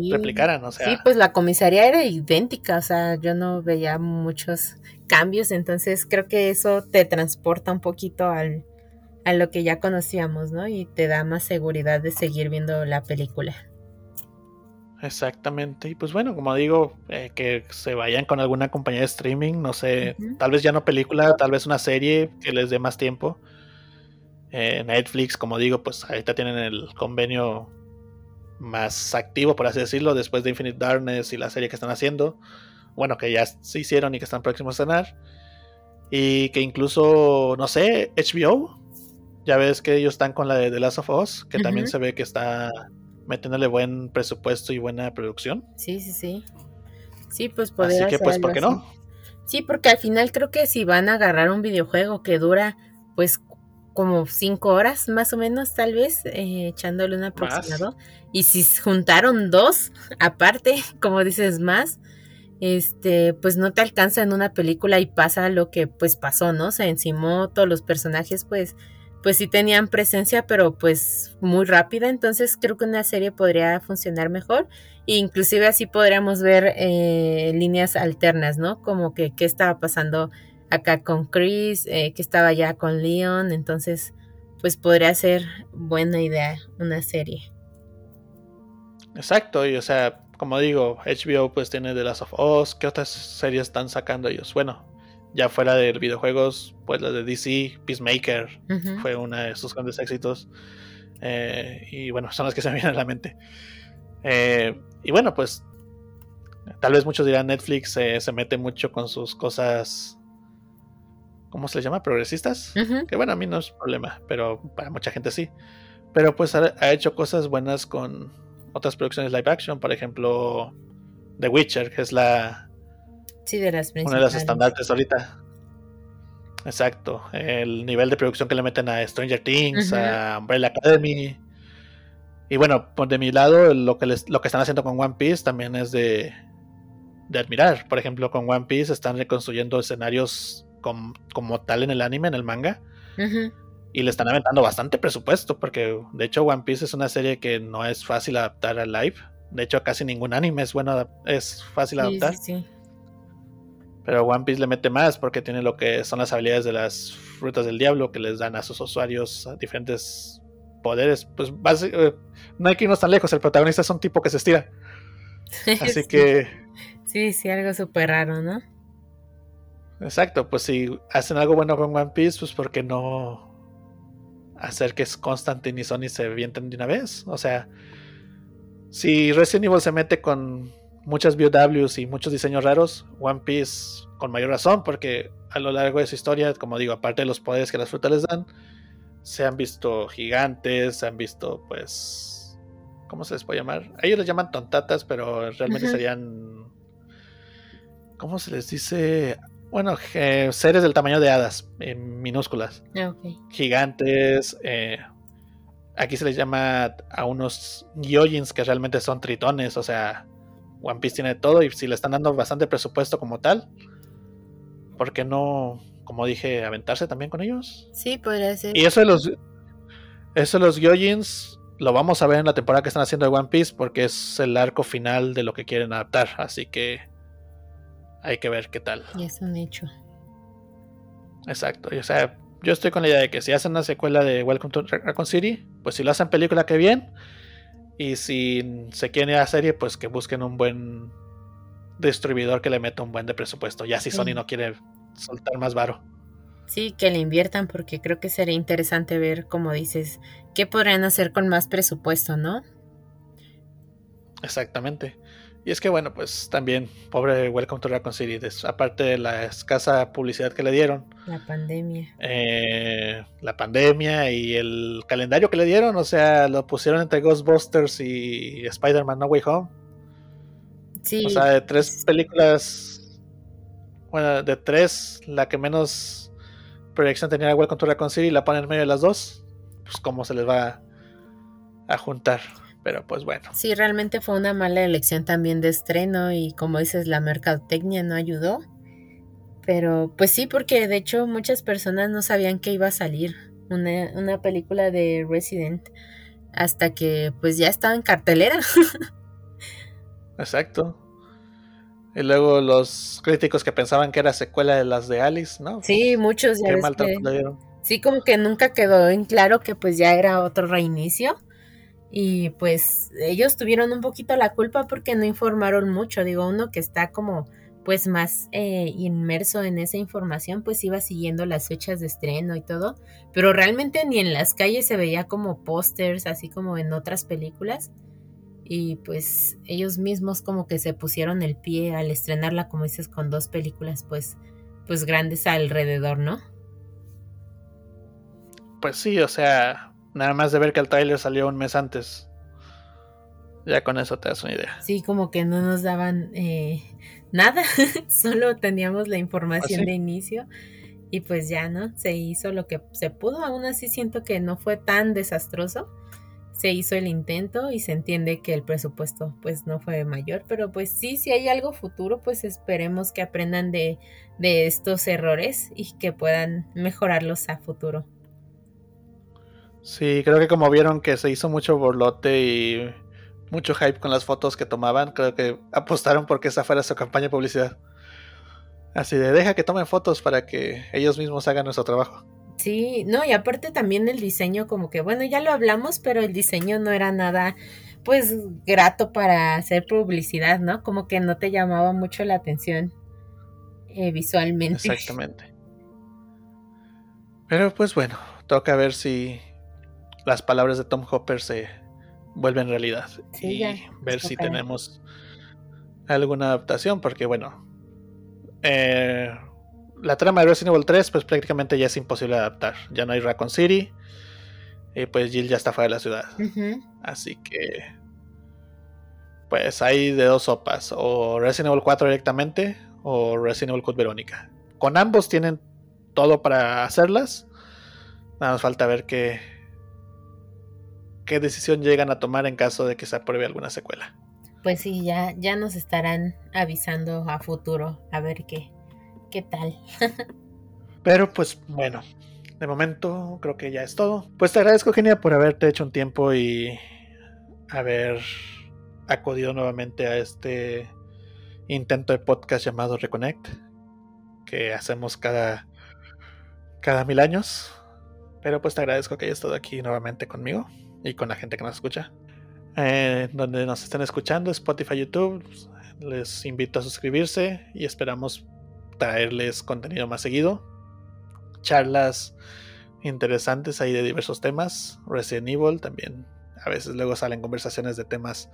replicaran, o sea. Sí, pues la comisaría era idéntica, o sea, yo no veía muchos cambios, entonces creo que eso te transporta un poquito al, a lo que ya conocíamos, ¿no? Y te da más seguridad de seguir viendo la película. Exactamente. Y pues bueno, como digo, eh, que se vayan con alguna compañía de streaming, no sé, tal vez ya no película, tal vez una serie que les dé más tiempo. Eh, Netflix, como digo, pues ahorita tienen el convenio más activo, por así decirlo, después de Infinite Darkness y la serie que están haciendo. Bueno, que ya se hicieron y que están próximos a cenar. Y que incluso, no sé, HBO ya ves que ellos están con la de The Last of Us, que también se ve que está metiéndole buen presupuesto y buena producción. Sí, sí, sí. Sí, pues podría Así que pues, ¿por qué no? Sí, porque al final creo que si van a agarrar un videojuego que dura pues como cinco horas más o menos tal vez, eh, echándole un aproximado. Y si juntaron dos, aparte, como dices, más, este, pues no te alcanza en una película y pasa lo que pues pasó, ¿no? Se encimó todos los personajes pues pues sí tenían presencia, pero pues muy rápida, entonces creo que una serie podría funcionar mejor e inclusive así podríamos ver eh, líneas alternas, ¿no? Como que qué estaba pasando acá con Chris, eh, qué estaba ya con Leon, entonces pues podría ser buena idea una serie. Exacto, y o sea, como digo, HBO pues tiene The Last of Us, ¿qué otras series están sacando ellos? Bueno, ya fuera de videojuegos, pues la de DC, Peacemaker, fue uno de sus grandes éxitos. Eh, y bueno, son las que se me vienen a la mente. Eh, y bueno, pues tal vez muchos dirán Netflix se mete mucho con sus cosas, ¿cómo se les llama? Progresistas. Que bueno, a mí no es problema, pero para mucha gente sí. Pero pues ha, ha, hecho cosas buenas con otras producciones live action, por ejemplo, The Witcher, que es la Sí, de las Una de las estandartes ahorita. Exacto. El nivel de producción que le meten a Stranger Things, a Umbrella Academy. Y bueno, por de mi lado, lo que, les, lo que están haciendo con One Piece también es de, de admirar. Por ejemplo, con One Piece están reconstruyendo escenarios como tal en el anime, en el manga. Y le están aventando bastante presupuesto, porque de hecho One Piece es una serie que no es fácil adaptar a live. De hecho, casi ningún anime es bueno, es fácil adaptar. Sí, sí. Pero One Piece le mete más porque tiene lo que son las habilidades de las frutas del diablo que les dan a sus usuarios diferentes poderes. Pues eh, no hay que irnos tan lejos. El protagonista es un tipo que se estira. Así que. Sí, sí, algo súper raro, ¿no? Exacto, pues si hacen algo bueno con One Piece, pues porque no hacer que Constantine y Sony se vienten de una vez? O sea, si Resident Evil se mete con muchas BOWs y muchos diseños raros, One Piece con mayor razón, porque a lo largo de su historia, como digo, aparte de los poderes que las frutas les dan, se han visto gigantes, se han visto, pues, ¿cómo se les puede llamar? ellos les llaman tontatas, pero realmente serían, ¿cómo se les dice? Bueno, seres del tamaño de hadas, en minúsculas. Ah, Gigantes. Eh, aquí se les llama a unos Gyojins que realmente son tritones. O sea, One Piece tiene todo y si le están dando bastante presupuesto como tal, ¿por qué no, como dije, aventarse también con ellos? Sí, podría ser. Y eso de los, eso de los Gyojins lo vamos a ver en la temporada que están haciendo de One Piece porque es el arco final de lo que quieren adaptar. Así que hay que ver qué tal. Y es un hecho. Exacto. o sea, yo estoy con la idea de que si hacen una secuela de Welcome to Raccoon City, pues si lo hacen película, que bien. Y si se quieren ir a serie, pues que busquen un buen distribuidor que le meta un buen de presupuesto. Ya si Sony no quiere soltar más varo. Sí, que le inviertan porque creo que sería interesante ver, como dices, qué podrían hacer con más presupuesto, ¿no? Exactamente. Y es que bueno, pues también, pobre Welcome to Raccoon City, aparte de la escasa publicidad que le dieron. La pandemia. Eh, la pandemia y el calendario que le dieron, o sea, lo pusieron entre Ghostbusters y Spider-Man No Way Home. Sí. O sea, de tres películas, bueno, de tres, la que menos proyección tenía Welcome to Raccoon City, la ponen en medio de las dos, pues cómo se les va a juntar pero pues bueno. Sí, realmente fue una mala elección también de estreno y como dices, la mercadotecnia no ayudó. Pero pues sí, porque de hecho muchas personas no sabían que iba a salir una, una película de Resident hasta que pues ya estaba en cartelera. Exacto. Y luego los críticos que pensaban que era secuela de las de Alice, ¿no? Sí, muchos ya. Qué mal Sí, como que nunca quedó en claro que pues ya era otro reinicio. Y pues ellos tuvieron un poquito la culpa porque no informaron mucho. Digo, uno que está como pues más eh, inmerso en esa información, pues iba siguiendo las fechas de estreno y todo, pero realmente ni en las calles se veía como pósters, así como en otras películas. Y pues ellos mismos como que se pusieron el pie al estrenarla, como dices, con dos películas pues, pues grandes alrededor, ¿no? Pues sí, o sea, Nada más de ver que el trailer salió un mes antes. Ya con eso te das una idea. Sí, como que no nos daban eh, nada, solo teníamos la información ¿Ah, de inicio y pues ya, ¿no? Se hizo lo que se pudo, aún así siento que no fue tan desastroso. Se hizo el intento y se entiende que el presupuesto pues no fue mayor, pero pues sí, si hay algo futuro, pues esperemos que aprendan de, de estos errores y que puedan mejorarlos a futuro. Sí, creo que como vieron que se hizo mucho borlote y mucho hype con las fotos que tomaban, creo que apostaron porque esa fuera su campaña de publicidad. Así de deja que tomen fotos para que ellos mismos hagan nuestro trabajo. Sí, no, y aparte también el diseño, como que bueno, ya lo hablamos, pero el diseño no era nada, pues, grato para hacer publicidad, ¿no? Como que no te llamaba mucho la atención eh, visualmente. Exactamente. Pero pues bueno, toca ver si las palabras de Tom Hopper se vuelven realidad y ver si tenemos alguna adaptación, porque bueno, eh, la trama de Resident Evil 3 pues prácticamente ya es imposible adaptar, ya no hay Raccoon City y pues Jill ya está fuera de la ciudad, así que pues hay de dos sopas, o Resident Evil 4 directamente o Resident Evil Code Verónica. Con ambos tienen todo para hacerlas, nada más falta ver qué qué decisión llegan a tomar en caso de que se apruebe alguna secuela. Pues sí, ya, ya nos estarán avisando a futuro a ver qué, qué tal. Pero pues bueno, de momento creo que ya es todo. Pues te agradezco, Genia, por haberte hecho un tiempo y haber acudido nuevamente a este intento de podcast llamado Reconnect. que hacemos cada, cada mil años. Pero pues te agradezco que hayas estado aquí nuevamente conmigo y con la gente que nos escucha. Eh, donde nos estén escuchando, Spotify, YouTube, les invito a suscribirse y esperamos traerles contenido más seguido. Charlas interesantes ahí de diversos temas. Resident Evil también. A veces luego salen conversaciones de temas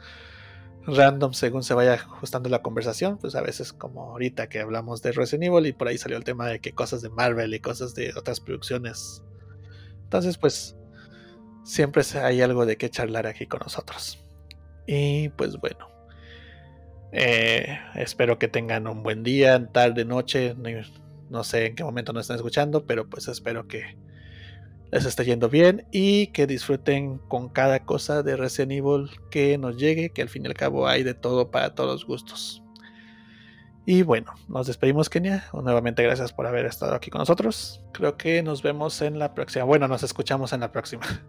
random según se vaya ajustando la conversación. Pues a veces como ahorita que hablamos de Resident Evil y por ahí salió el tema de que cosas de Marvel y cosas de otras producciones. Entonces pues siempre hay algo de qué charlar aquí con nosotros. Y pues bueno. Eh, espero que tengan un buen día, tarde, noche. No sé en qué momento nos están escuchando, pero pues espero que les esté yendo bien y que disfruten con cada cosa de Resident Evil que nos llegue, que al fin y al cabo hay de todo para todos los gustos. Y bueno, nos despedimos Kenia. Nuevamente gracias por haber estado aquí con nosotros. Creo que nos vemos en la próxima. Bueno, nos escuchamos en la próxima.